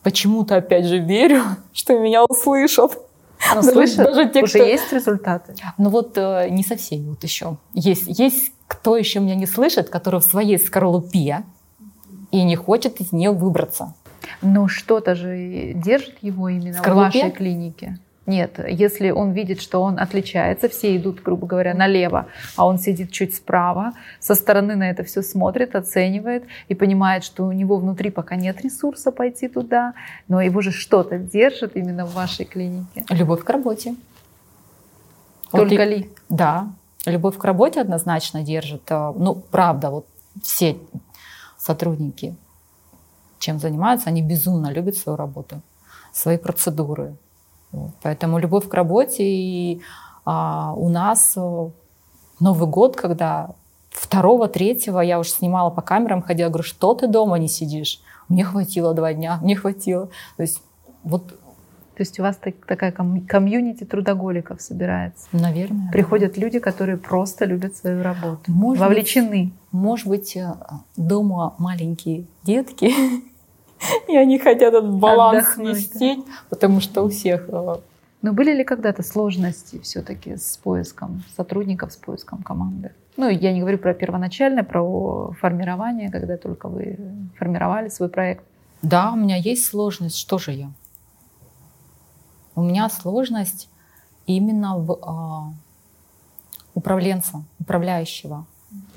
[SPEAKER 1] почему-то опять же верю, что меня услышат.
[SPEAKER 2] Но даже, слышат, даже те, уже кто... есть результаты?
[SPEAKER 1] Ну вот э, не со всеми вот еще. Есть, есть кто еще меня не слышит, который в своей скорлупе и не хочет из нее выбраться.
[SPEAKER 2] Но что-то же держит его именно в вашей клинике. Нет, если он видит, что он отличается, все идут, грубо говоря, налево, а он сидит чуть справа, со стороны на это все смотрит, оценивает и понимает, что у него внутри пока нет ресурса пойти туда, но его же что-то держит именно в вашей клинике.
[SPEAKER 1] Любовь к работе.
[SPEAKER 2] Только вот ли?
[SPEAKER 1] Да, любовь к работе однозначно держит. А, ну, правда, вот все сотрудники, чем занимаются, они безумно любят свою работу, свои процедуры, Поэтому любовь к работе. И а, у нас э, Новый год, когда второго, третьего я уже снимала по камерам, ходила, говорю, что ты дома не сидишь? Мне хватило два дня, мне хватило. То есть вот
[SPEAKER 2] То есть у вас так, такая ком- комьюнити трудоголиков собирается?
[SPEAKER 1] Наверное.
[SPEAKER 2] Приходят да. люди, которые просто любят свою работу,
[SPEAKER 1] может
[SPEAKER 2] вовлечены.
[SPEAKER 1] Быть, может быть, э, дома маленькие детки, и они хотят этот баланс нести, потому что у всех э,
[SPEAKER 2] но были ли когда-то сложности все-таки с поиском сотрудников, с поиском команды? Ну, я не говорю про первоначальное, про формирование, когда только вы формировали свой проект.
[SPEAKER 1] Да, у меня есть сложность. Что же я? У меня сложность именно в э, управленца, управляющего.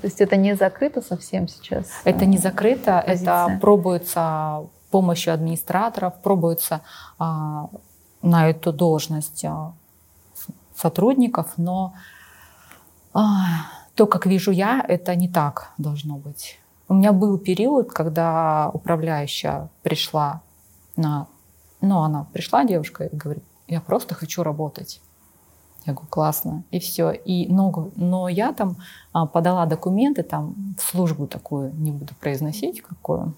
[SPEAKER 2] То есть это не закрыто совсем сейчас?
[SPEAKER 1] Это не закрыто, позиция. это пробуется помощью администраторов, пробуется э, на эту должность а, сотрудников, но а, то, как вижу я, это не так должно быть. У меня был период, когда управляющая пришла на... Ну, она пришла, девушка, и говорит, я просто хочу работать. Я говорю, классно, и все. И, но, но я там а, подала документы там, в службу такую, не буду произносить какую,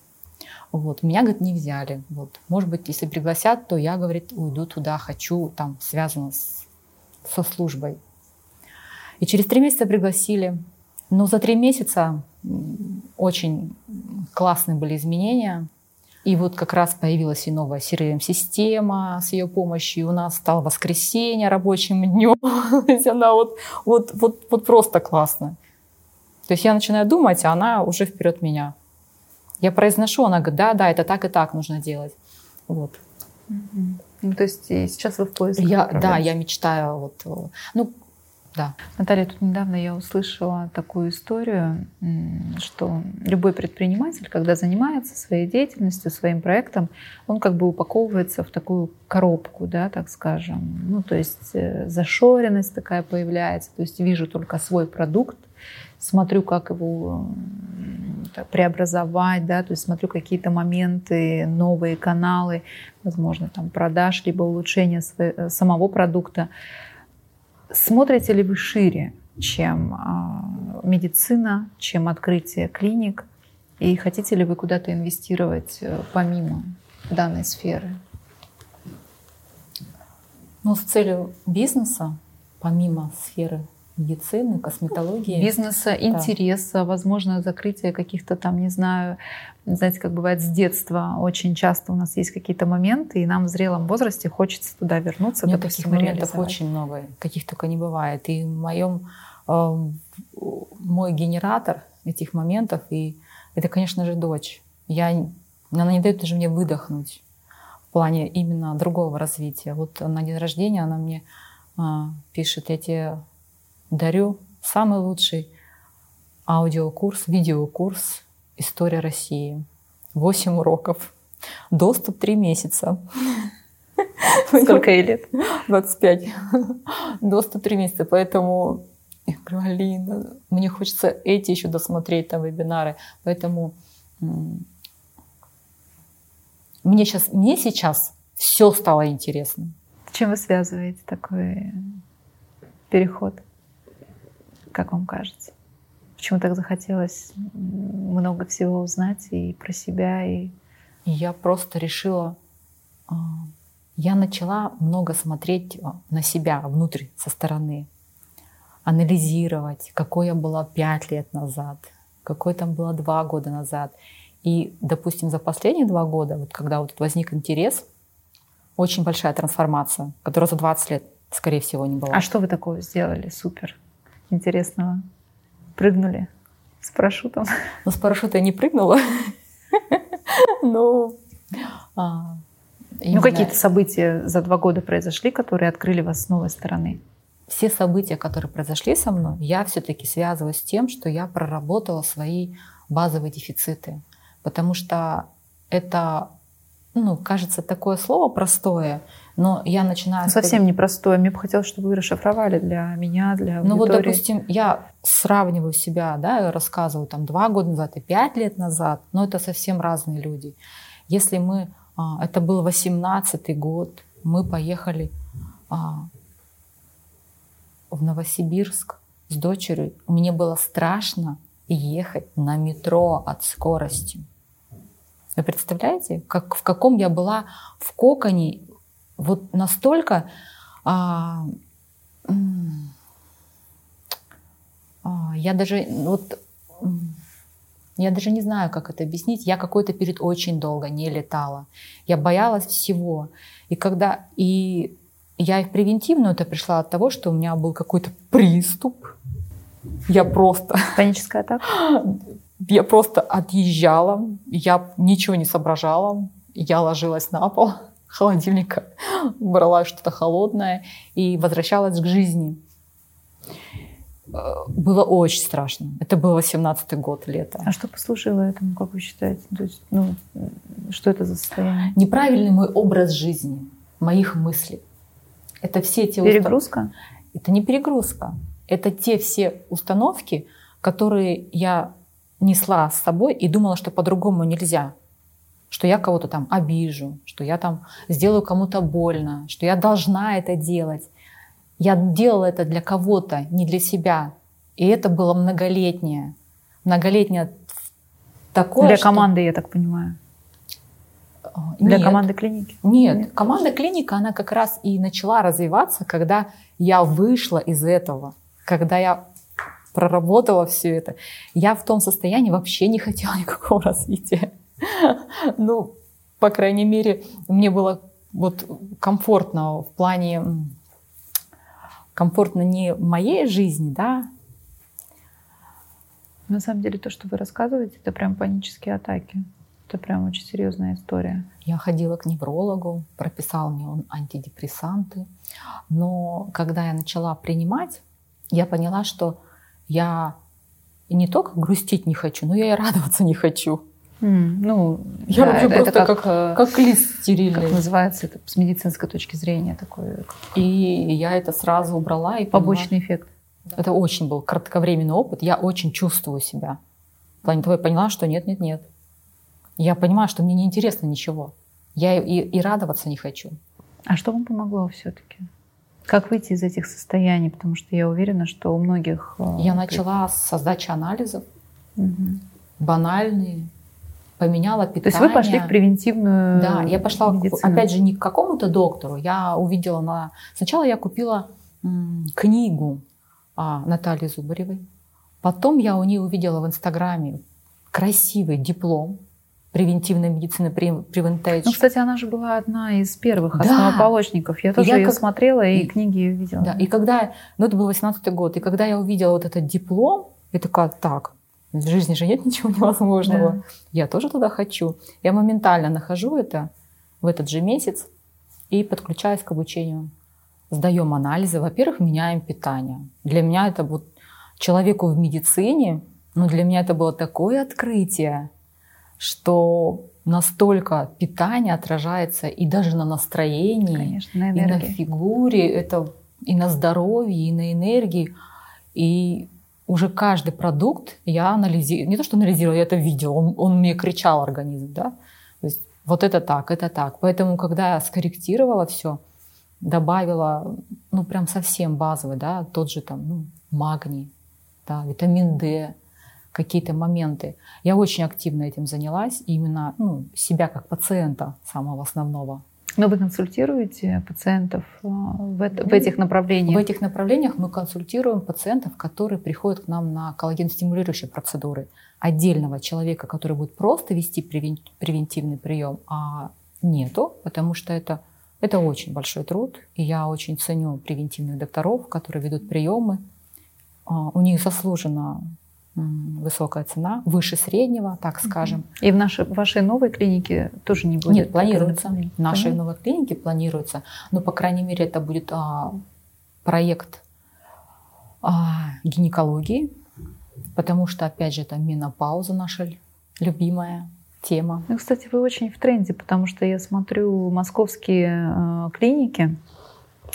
[SPEAKER 1] вот. Меня, говорит, не взяли. Вот. Может быть, если пригласят, то я, говорит, уйду туда, хочу, там, связано с, со службой. И через три месяца пригласили. Но за три месяца очень классные были изменения. И вот как раз появилась и новая CRM-система с ее помощью. И у нас стало воскресенье рабочим днем. То есть она вот, вот, вот, вот просто классно. То есть я начинаю думать, а она уже вперед меня. Я произношу, она говорит, да, да, это так и так нужно делать. Вот.
[SPEAKER 2] Ну, то есть сейчас вы в поиске?
[SPEAKER 1] Я, да, я мечтаю. Вот, ну, да.
[SPEAKER 2] Наталья, тут недавно я услышала такую историю, что любой предприниматель, когда занимается своей деятельностью, своим проектом, он как бы упаковывается в такую коробку, да, так скажем. Ну, то есть э, зашоренность такая появляется, то есть вижу только свой продукт, смотрю, как его преобразовать, да, то есть смотрю какие-то моменты, новые каналы, возможно, там продаж, либо улучшение своего, самого продукта. Смотрите ли вы шире, чем а, медицина, чем открытие клиник, и хотите ли вы куда-то инвестировать э, помимо данной сферы?
[SPEAKER 1] Ну, с целью бизнеса, помимо сферы медицины, косметологии.
[SPEAKER 2] Бизнеса, да. интереса, возможно, закрытие каких-то там, не знаю, знаете, как бывает с детства, очень часто у нас есть какие-то моменты, и нам в зрелом возрасте хочется туда вернуться.
[SPEAKER 1] Нет, таких моментов очень много, каких только не бывает. И в моем, э, мой генератор этих моментов, и это, конечно же, дочь. Я, она не дает даже мне выдохнуть в плане именно другого развития. Вот на день рождения она мне э, пишет, я тебе дарю самый лучший аудиокурс, видеокурс «История России». Восемь уроков. Доступ три месяца.
[SPEAKER 2] Сколько ей лет?
[SPEAKER 1] 25. Доступ три месяца. Поэтому я говорю, Алина, мне хочется эти еще досмотреть, там, вебинары. Поэтому мне сейчас, мне сейчас все стало интересно.
[SPEAKER 2] Чем вы связываете такой переход? Как вам кажется? Почему так захотелось много всего узнать и про себя, и...
[SPEAKER 1] Я просто решила... А, я начала много смотреть а, на себя внутрь, со стороны. Анализировать, какой я была пять лет назад, какой там была два года назад. И, допустим, за последние два года, вот когда вот возник интерес, очень большая трансформация, которая за 20 лет, скорее всего, не была.
[SPEAKER 2] А что вы такого сделали? Супер интересного? Прыгнули с парашютом?
[SPEAKER 1] Ну, с парашюта я не прыгнула. Ну,
[SPEAKER 2] а, ну какие-то события за два года произошли, которые открыли вас с новой стороны?
[SPEAKER 1] Все события, которые произошли со мной, я все-таки связываю с тем, что я проработала свои базовые дефициты. Потому что это, ну, кажется, такое слово простое, но я начинаю...
[SPEAKER 2] Совсем непростое. Мне бы хотелось, чтобы вы расшифровали для меня, для аудитории.
[SPEAKER 1] Ну вот, допустим, я сравниваю себя, да, рассказываю там два года назад и пять лет назад, но это совсем разные люди. Если мы... А, это был восемнадцатый год, мы поехали а, в Новосибирск с дочерью. Мне было страшно ехать на метро от скорости. Вы представляете, как, в каком я была в коконе вот настолько а, а, я даже вот я даже не знаю, как это объяснить. Я какой-то период очень долго не летала. Я боялась всего. И когда и я и в превентивную это пришла от того, что у меня был какой-то приступ. Я просто...
[SPEAKER 2] Паническая атака?
[SPEAKER 1] Я просто отъезжала, я ничего не соображала. Я ложилась на пол холодильника, брала что-то холодное и возвращалась к жизни. Э, было очень страшно. Это был 18-й год, лето.
[SPEAKER 2] А что послужило этому, как вы считаете? То есть, ну, что это за состояние?
[SPEAKER 1] Неправильный мой образ жизни, моих мыслей. Это все те
[SPEAKER 2] Перегрузка? Устав...
[SPEAKER 1] Это не перегрузка. Это те все установки, которые я несла с собой и думала, что по-другому нельзя. Что я кого-то там обижу, что я там сделаю кому-то больно, что я должна это делать. Я делала это для кого-то, не для себя. И это было многолетнее. Многолетнее такое,
[SPEAKER 2] Для что... команды, я так понимаю. Для нет, команды клиники?
[SPEAKER 1] Нет, нет, команда клиника, она как раз и начала развиваться, когда я вышла из этого, когда я проработала все это. Я в том состоянии вообще не хотела никакого развития. Ну, по крайней мере, мне было вот комфортно в плане комфортно не моей жизни, да.
[SPEAKER 2] На самом деле то, что вы рассказываете, это прям панические атаки. Это прям очень серьезная история.
[SPEAKER 1] Я ходила к неврологу, прописал мне он антидепрессанты. Но когда я начала принимать, я поняла, что я не только грустить не хочу, но я и радоваться не хочу.
[SPEAKER 2] Mm, ну,
[SPEAKER 1] я да, вообще это, просто это как, как, э, как лист стерильный.
[SPEAKER 2] Как называется это с медицинской точки зрения такое.
[SPEAKER 1] И я это сразу убрала. И
[SPEAKER 2] Побочный поняла. эффект.
[SPEAKER 1] Это очень был кратковременный опыт. Я очень чувствую себя. В плане того, я поняла, что нет, нет, нет. Я понимаю, что мне неинтересно ничего. Я и, и радоваться не хочу.
[SPEAKER 2] А что вам помогло все-таки? Как выйти из этих состояний? Потому что я уверена, что у многих...
[SPEAKER 1] Э, я начала с сдачи анализов. Угу. Банальные, поменяла питание.
[SPEAKER 2] То есть вы пошли в превентивную
[SPEAKER 1] Да, я пошла, медицину. опять же, не к какому-то доктору. Я увидела на... Сначала я купила книгу а, Натальи Зубаревой. Потом я у нее увидела в Инстаграме красивый диплом превентивной медицины Preventage.
[SPEAKER 2] Ну, кстати, она же была одна из первых да. основоположников. Я тоже я ее как... смотрела и, и книги ее видела.
[SPEAKER 1] Да, и когда, ну это был 18 год, и когда я увидела вот этот диплом, я такая, так, в жизни же нет ничего невозможного. Да. Я тоже туда хочу. Я моментально нахожу это в этот же месяц и подключаюсь к обучению. Сдаем анализы. Во-первых, меняем питание. Для меня это вот человеку в медицине, ну для меня это было такое открытие, что настолько питание отражается и даже на настроении,
[SPEAKER 2] Конечно, на
[SPEAKER 1] и на фигуре, это и на здоровье, и на энергии. И уже каждый продукт я анализирую, не то что анализировала, я это видела, он, он мне кричал организм, да, то есть вот это так, это так. Поэтому, когда я скорректировала все, добавила, ну, прям совсем базовый, да, тот же там, ну, магний, да, витамин D, какие-то моменты. Я очень активно этим занялась, именно ну, себя как пациента самого основного
[SPEAKER 2] но вы консультируете пациентов а, в, это, в этих направлениях?
[SPEAKER 1] В этих направлениях мы консультируем пациентов, которые приходят к нам на коллаген-стимулирующие процедуры. Отдельного человека, который будет просто вести превентивный прием, а нету, потому что это, это очень большой труд. И я очень ценю превентивных докторов, которые ведут приемы. А, у них заслуженно высокая цена, выше среднего, так скажем.
[SPEAKER 2] И в нашей, вашей новой клинике тоже не будет?
[SPEAKER 1] Нет, планируется. В нашей Понятно. новой клинике планируется. Но, по крайней мере, это будет а, проект а, гинекологии, потому что, опять же, это менопауза наша любимая тема.
[SPEAKER 2] Ну, кстати, вы очень в тренде, потому что я смотрю московские э, клиники,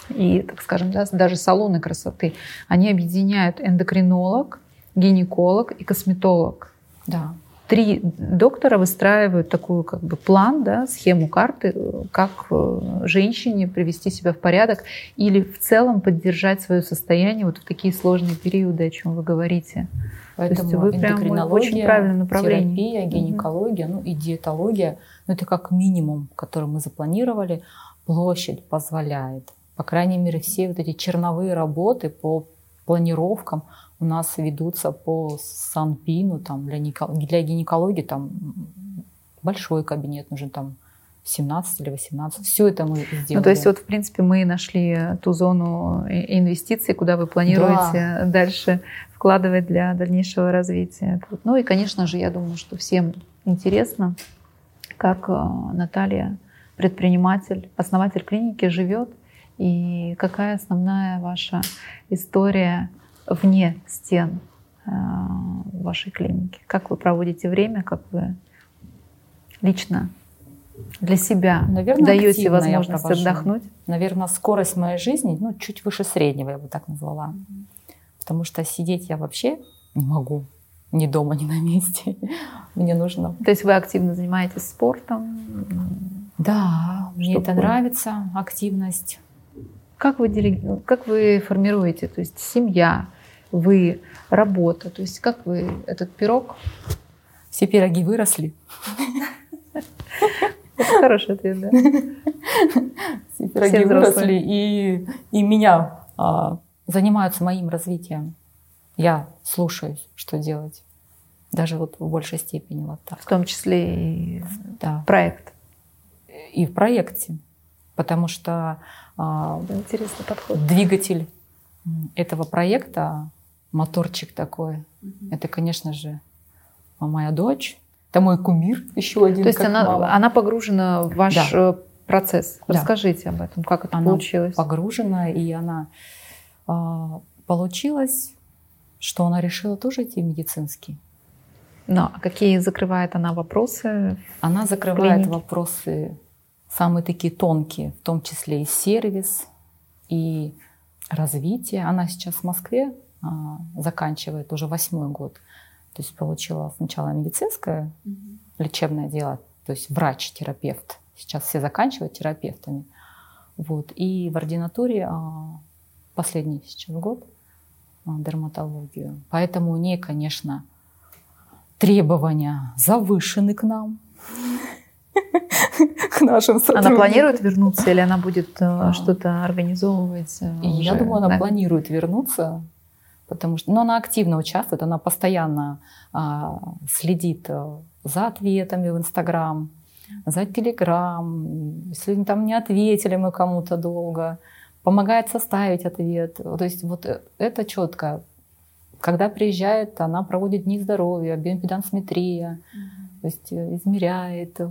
[SPEAKER 2] и, так скажем, да, даже салоны красоты, они объединяют эндокринолог, гинеколог и косметолог.
[SPEAKER 1] Да.
[SPEAKER 2] Три доктора выстраивают такую как бы план, да, схему карты, как э, женщине привести себя в порядок или в целом поддержать свое состояние вот в такие сложные периоды, о чем вы говорите.
[SPEAKER 1] Поэтому То есть вы прям в очень правильном направлении. терапия, гинекология, угу. ну и диетология, ну это как минимум, который мы запланировали. площадь позволяет. По крайней мере, все вот эти черновые работы по планировкам у нас ведутся по Санпину, там для, для гинекологии там большой кабинет нужен, там 17 или 18. Все это мы сделали.
[SPEAKER 2] Ну, то есть вот, в принципе, мы нашли ту зону инвестиций, куда вы планируете да. дальше вкладывать для дальнейшего развития. Ну и, конечно же, я думаю, что всем интересно, как э, Наталья, предприниматель, основатель клиники, живет и какая основная ваша история вне стен э, вашей клиники. Как вы проводите время, как вы лично для себя Наверное, даете возможность отдохнуть?
[SPEAKER 1] Наверное, скорость моей жизни ну, чуть выше среднего, я бы так назвала. Потому что сидеть я вообще не могу. Ни дома, ни на месте. Мне нужно...
[SPEAKER 2] То есть вы активно занимаетесь спортом?
[SPEAKER 1] Да, мне это нравится, активность.
[SPEAKER 2] Как вы, делег... как вы формируете? То есть семья, вы, работа. То есть как вы этот пирог?
[SPEAKER 1] Все пироги выросли.
[SPEAKER 2] Это хороший ответ, да.
[SPEAKER 1] Все пироги выросли, и, и меня а, занимаются моим развитием. Я слушаюсь, что делать. Даже вот в большей степени вот так.
[SPEAKER 2] В том числе и да. проект.
[SPEAKER 1] И в проекте. Потому что
[SPEAKER 2] а, Интересный подход.
[SPEAKER 1] двигатель этого проекта, моторчик такой, угу. это, конечно же, моя дочь, это мой кумир, еще один.
[SPEAKER 2] То есть она, она погружена в ваш да. Э, процесс. Расскажите да. об этом, как это
[SPEAKER 1] она
[SPEAKER 2] получилось.
[SPEAKER 1] Погружена, и она э, получилось, что она решила тоже идти в медицинский.
[SPEAKER 2] Но какие закрывает она вопросы?
[SPEAKER 1] Она закрывает вопросы самые такие тонкие, в том числе и сервис, и развитие. Она сейчас в Москве а, заканчивает уже восьмой год. То есть получила сначала медицинское mm-hmm. лечебное дело, то есть врач-терапевт. Сейчас все заканчивают терапевтами. Вот. И в ординатуре а, последний сейчас год а, дерматологию. Поэтому у нее, конечно, требования завышены к нам
[SPEAKER 2] к нашим сотрудникам. Она планирует вернуться или она будет а. что-то организовывать? Э,
[SPEAKER 1] Я думаю, она планирует вернуться, потому что, но она активно участвует, она постоянно а, следит э, за ответами в Инстаграм, за Телеграм, если там не ответили мы кому-то долго, помогает составить ответ. То есть вот это четко. Когда приезжает, она проводит дни здоровья, биомпедансметрия, mm-hmm то есть э, измеряет, э,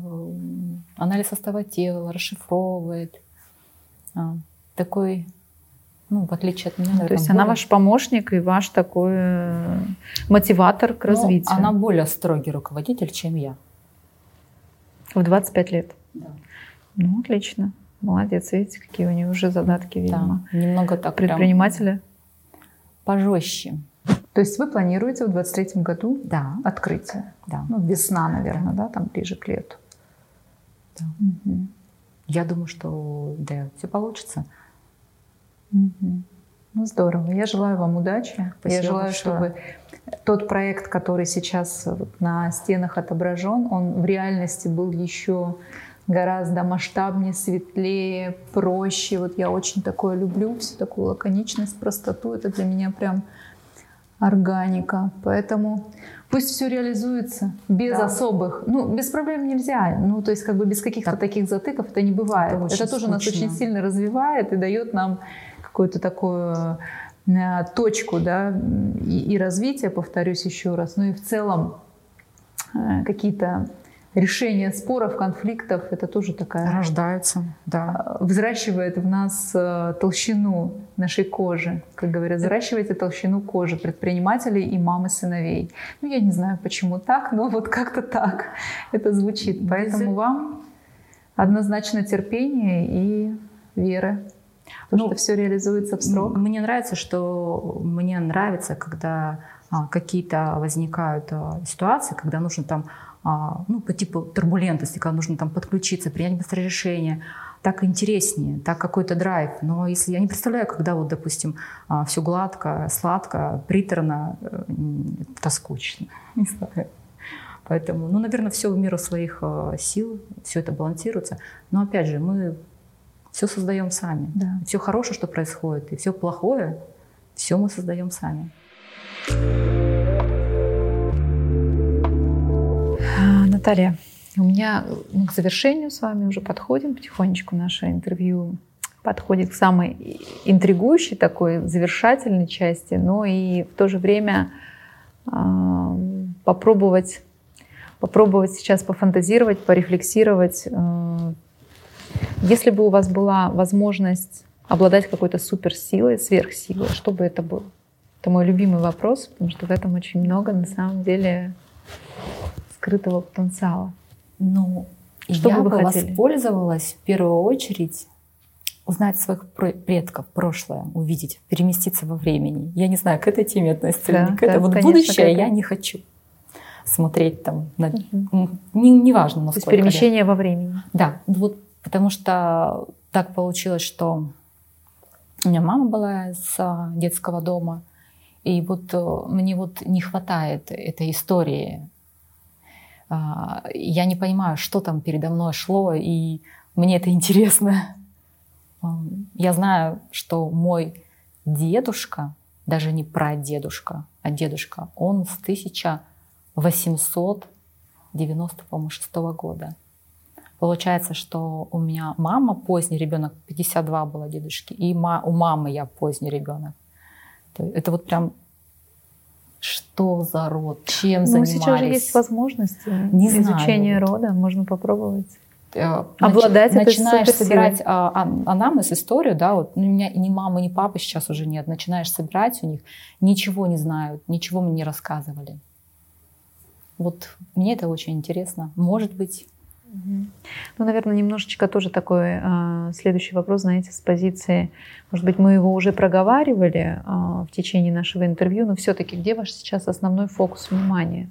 [SPEAKER 1] анализ состава тела, расшифровывает. А, такой, ну, в отличие от меня,
[SPEAKER 2] наверное, То есть более... она ваш помощник и ваш такой э, мотиватор к ну, развитию.
[SPEAKER 1] Она более строгий руководитель, чем я.
[SPEAKER 2] В 25 лет? Да. Ну, отлично. Молодец. Видите, какие у нее уже задатки, видимо.
[SPEAKER 1] Да, немного так
[SPEAKER 2] Предпринимателя?
[SPEAKER 1] Пожестче.
[SPEAKER 2] То есть вы планируете в 23 году
[SPEAKER 1] да.
[SPEAKER 2] открытие?
[SPEAKER 1] Да.
[SPEAKER 2] Ну, весна, наверное, да, там ближе к лету.
[SPEAKER 1] Да. Угу. Я думаю, что да, все получится.
[SPEAKER 2] Угу. Ну, здорово. Я желаю вам удачи. Спасибо Я желаю, большое. чтобы тот проект, который сейчас на стенах отображен, он в реальности был еще гораздо масштабнее, светлее, проще. Вот я очень такое люблю, всю такую лаконичность, простоту. Это для меня прям органика. Поэтому пусть все реализуется без да. особых, ну, без проблем нельзя. Ну, то есть как бы без каких-то так. таких затыков это не бывает. Это, это тоже скучно. нас очень сильно развивает и дает нам какую-то такую э, точку, да, и, и развитие, повторюсь еще раз. Ну и в целом э, какие-то решение споров, конфликтов, это тоже такая...
[SPEAKER 1] Рождаются, да.
[SPEAKER 2] Взращивает в нас э, толщину нашей кожи. Как говорят, взращивайте толщину кожи предпринимателей и мамы сыновей. Ну, я не знаю, почему так, но вот как-то так это звучит. Поэтому вам однозначно терпение и вера. Потому ну, что все реализуется в срок.
[SPEAKER 1] Мне нравится, что мне нравится, когда а, какие-то возникают а, ситуации, когда нужно там а, ну, по типу турбулентности, когда нужно там подключиться, принять быстрое решение, так интереснее, так какой-то драйв. Но если я не представляю, когда вот, допустим, а, все гладко, сладко, приторно, это скучно. Не знаю. Поэтому, ну, наверное, все в меру своих э, сил, все это балансируется. Но опять же, мы все создаем сами.
[SPEAKER 2] Да.
[SPEAKER 1] Все хорошее, что происходит, и все плохое, все мы создаем сами.
[SPEAKER 2] А, Наталья, у меня мы к завершению с вами уже подходим потихонечку. Наше интервью подходит к самой интригующей такой завершательной части, но и в то же время э, попробовать, попробовать сейчас пофантазировать, порефлексировать. Э, если бы у вас была возможность обладать какой-то суперсилой, сверхсилой, что бы это было? Это мой любимый вопрос, потому что в этом очень много на самом деле скрытого потенциала.
[SPEAKER 1] Ну, что я бы, бы воспользовалась в первую очередь узнать своих предков, прошлое, увидеть, переместиться во времени. Я не знаю, к этой теме относится да, или не к этой. Да, вот конечно, будущее я не хочу смотреть там, на, угу. не, неважно насколько.
[SPEAKER 2] То есть перемещение лет. во времени.
[SPEAKER 1] Да, вот потому что так получилось, что у меня мама была из а, детского дома, и вот э, мне вот не хватает этой истории. А, я не понимаю, что там передо мной шло, и мне это интересно. Я знаю, что мой дедушка, даже не прадедушка, а дедушка, он с 1896 года. Получается, что у меня мама поздний ребенок, 52 было дедушки, и у мамы я поздний ребенок. Это вот прям что за род, чем ну, занимались.
[SPEAKER 2] Сейчас же есть возможности
[SPEAKER 1] не
[SPEAKER 2] изучения
[SPEAKER 1] знаю.
[SPEAKER 2] рода, можно попробовать.
[SPEAKER 1] Э, обладать Нач, начинаешь собирать а, а, анамнез, историю, да, вот у меня ни мамы, ни папы сейчас уже нет, начинаешь собирать у них, ничего не знают, ничего мне не рассказывали. Вот мне это очень интересно. Может быть.
[SPEAKER 2] Ну, наверное, немножечко тоже такой э, следующий вопрос, знаете, с позиции, может быть, мы его уже проговаривали э, в течение нашего интервью, но все-таки где ваш сейчас основной фокус внимания?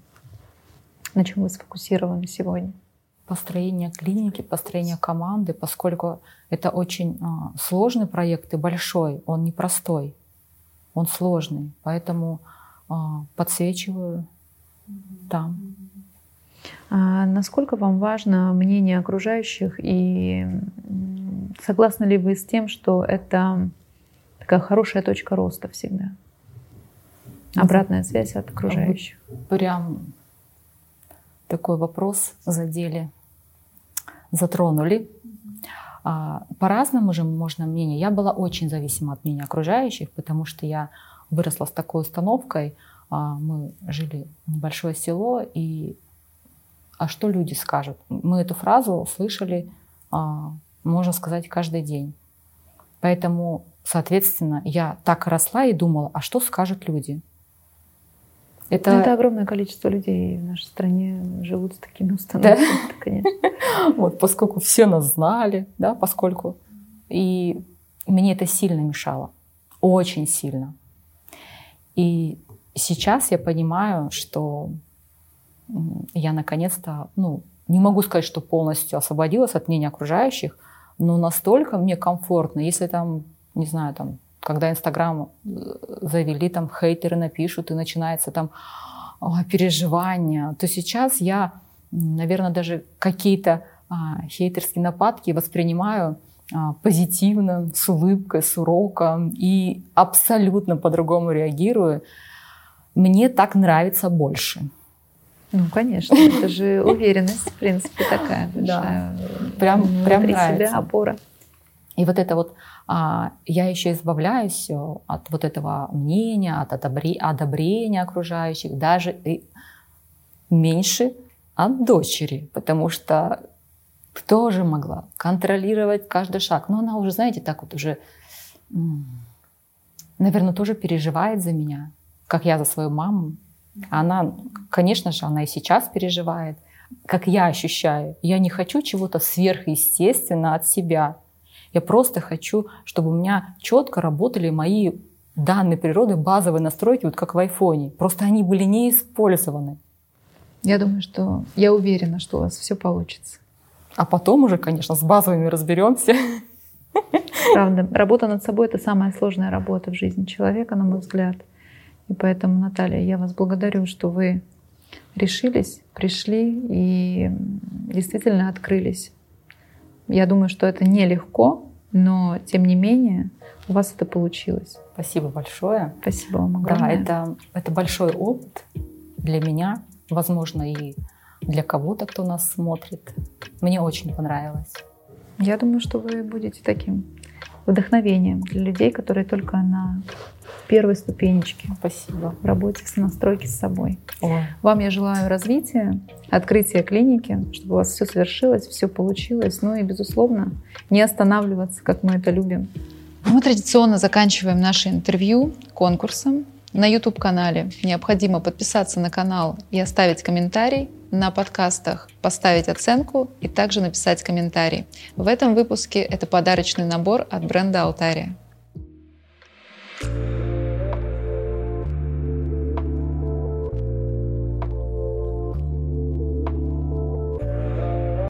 [SPEAKER 2] На чем вы сфокусированы сегодня?
[SPEAKER 1] построение клиники, построение команды, поскольку это очень а, сложный проект и большой, он непростой, он сложный, поэтому подсвечиваю там.
[SPEAKER 2] А насколько вам важно мнение окружающих и согласны ли вы с тем, что это такая хорошая точка роста всегда? Обратная связь от окружающих.
[SPEAKER 1] Прям такой вопрос задели затронули. А, по-разному же можно мнение. Я была очень зависима от мнения окружающих, потому что я выросла с такой установкой. А, мы жили в небольшое село, и а что люди скажут? Мы эту фразу слышали, а, можно сказать, каждый день. Поэтому, соответственно, я так росла и думала, а что скажут люди?
[SPEAKER 2] Это... Ну, это огромное количество людей в нашей стране живут с такими установками, да? конечно.
[SPEAKER 1] Вот, поскольку все нас знали, да, поскольку. И мне это сильно мешало. Очень сильно. И сейчас я понимаю, что я наконец-то, ну, не могу сказать, что полностью освободилась от мнения окружающих, но настолько мне комфортно, если там, не знаю, там когда Инстаграм э, завели, там хейтеры напишут, и начинается там о, переживания, то сейчас я, наверное, даже какие-то а, хейтерские нападки воспринимаю а, позитивно, с улыбкой, с уроком и абсолютно по-другому реагирую. Мне так нравится больше.
[SPEAKER 2] Ну, конечно, это же уверенность, в принципе, такая большая.
[SPEAKER 1] Да. Прям, прям нравится.
[SPEAKER 2] себя опора.
[SPEAKER 1] И вот это вот а, я еще избавляюсь э, от вот этого мнения, от одобрения окружающих, даже и меньше от дочери, потому что тоже могла контролировать каждый шаг. Но она уже, знаете, так вот уже, наверное, тоже переживает за меня, как я за свою маму. Она, конечно же, она и сейчас переживает, как я ощущаю. Я не хочу чего-то сверхъестественно от себя. Я просто хочу, чтобы у меня четко работали мои данные природы, базовые настройки, вот как в айфоне. Просто они были не использованы.
[SPEAKER 2] Я думаю, что я уверена, что у вас все получится.
[SPEAKER 1] А потом уже, конечно, с базовыми разберемся.
[SPEAKER 2] Правда. Работа над собой — это самая сложная работа в жизни человека, на мой взгляд. И поэтому, Наталья, я вас благодарю, что вы решились, пришли и действительно открылись. Я думаю, что это нелегко, но тем не менее у вас это получилось.
[SPEAKER 1] Спасибо большое.
[SPEAKER 2] Спасибо вам огромное.
[SPEAKER 1] Да, это, это большой опыт для меня, возможно, и для кого-то, кто нас смотрит. Мне очень понравилось.
[SPEAKER 2] Я думаю, что вы будете таким вдохновением для людей, которые только на первой ступенечке
[SPEAKER 1] Спасибо.
[SPEAKER 2] в работе с настройки с собой.
[SPEAKER 1] Ой.
[SPEAKER 2] Вам я желаю развития, открытия клиники, чтобы у вас все совершилось, все получилось. Ну и, безусловно, не останавливаться, как мы это любим. Мы традиционно заканчиваем наше интервью конкурсом. На YouTube-канале необходимо подписаться на канал и оставить комментарий. На подкастах поставить оценку и также написать комментарий. В этом выпуске это подарочный набор от бренда Алтария. thank you